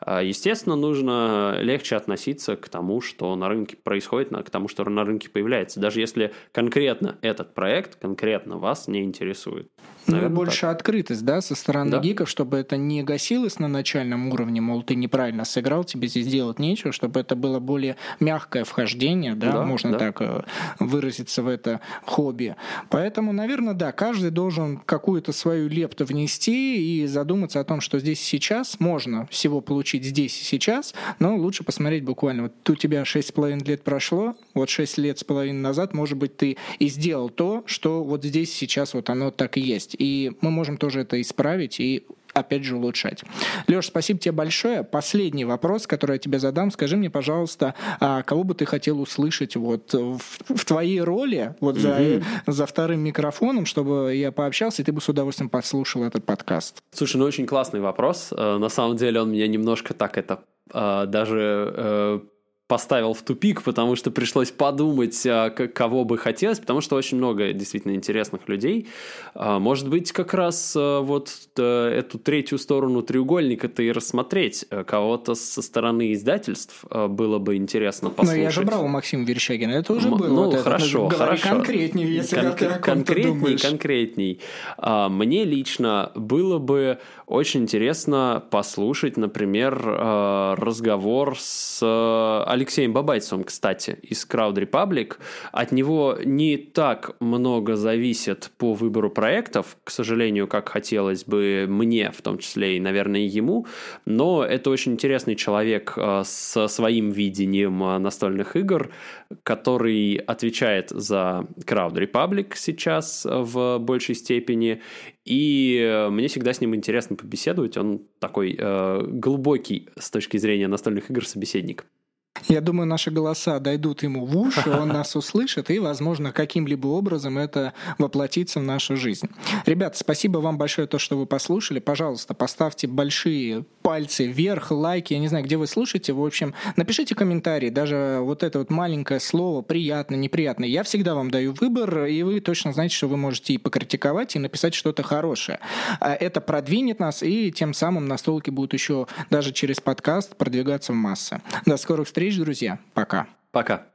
А, естественно, нужно легче относиться к тому, что на рынке происходит, к тому, что на рынке появляется, даже если конкретно этот проект, конкретно вас не интересует. Наверное, ну, больше так. открытость, да, со стороны да. гиков, чтобы это не гасилось на начальном уровне, мол, ты неправильно сыграл, тебе здесь делать нечего, чтобы это было более мягкое вхождение, да, да можно да. так э, выразиться в это хобби. Поэтому, наверное, да, каждый должен какую-то свою лепту внести и задуматься о том, что здесь сейчас можно всего получить здесь и сейчас, но лучше посмотреть буквально, вот у тебя 6,5 лет прошло, вот 6 лет с половиной назад, может быть, ты и сделал то, что вот здесь сейчас вот оно так и есть. И мы можем тоже это исправить и опять же улучшать. Леш, спасибо тебе большое. Последний вопрос, который я тебе задам. Скажи мне, пожалуйста, а кого бы ты хотел услышать вот в, в твоей роли, вот за, mm-hmm. за вторым микрофоном, чтобы я пообщался, и ты бы с удовольствием послушал этот подкаст? Слушай, ну очень классный вопрос. Э, на самом деле он меня немножко так это э, даже э, поставил в тупик, потому что пришлось подумать, а, кого бы хотелось, потому что очень много действительно интересных людей. А, может быть, как раз а, вот э, эту третью сторону треугольника-то и рассмотреть. Кого-то со стороны издательств было бы интересно послушать. Но я же брал у Максима Верещагина, это уже М- было. Ну, вот хорошо, это, хорошо. конкретнее, если Кон- ты конкретней, думаешь. конкретней. Мне лично было бы очень интересно послушать, например, разговор с Алексеем Бабайцевым, кстати, из Crowd Republic. От него не так много зависит по выбору проектов, к сожалению, как хотелось бы мне, в том числе и, наверное, ему, но это очень интересный человек э, со своим видением э, настольных игр, который отвечает за Crowd Republic сейчас в большей степени, и э, мне всегда с ним интересно побеседовать. Он такой э, глубокий с точки зрения настольных игр собеседник. Я думаю, наши голоса дойдут ему в уши, он нас услышит, и, возможно, каким-либо образом это воплотится в нашу жизнь. Ребят, спасибо вам большое, то, что вы послушали. Пожалуйста, поставьте большие пальцы вверх, лайки, я не знаю, где вы слушаете. В общем, напишите комментарии, даже вот это вот маленькое слово «приятно», «неприятно». Я всегда вам даю выбор, и вы точно знаете, что вы можете и покритиковать, и написать что-то хорошее. А это продвинет нас, и тем самым настолки будут еще даже через подкаст продвигаться в массы. До скорых встреч, друзья. Пока. Пока.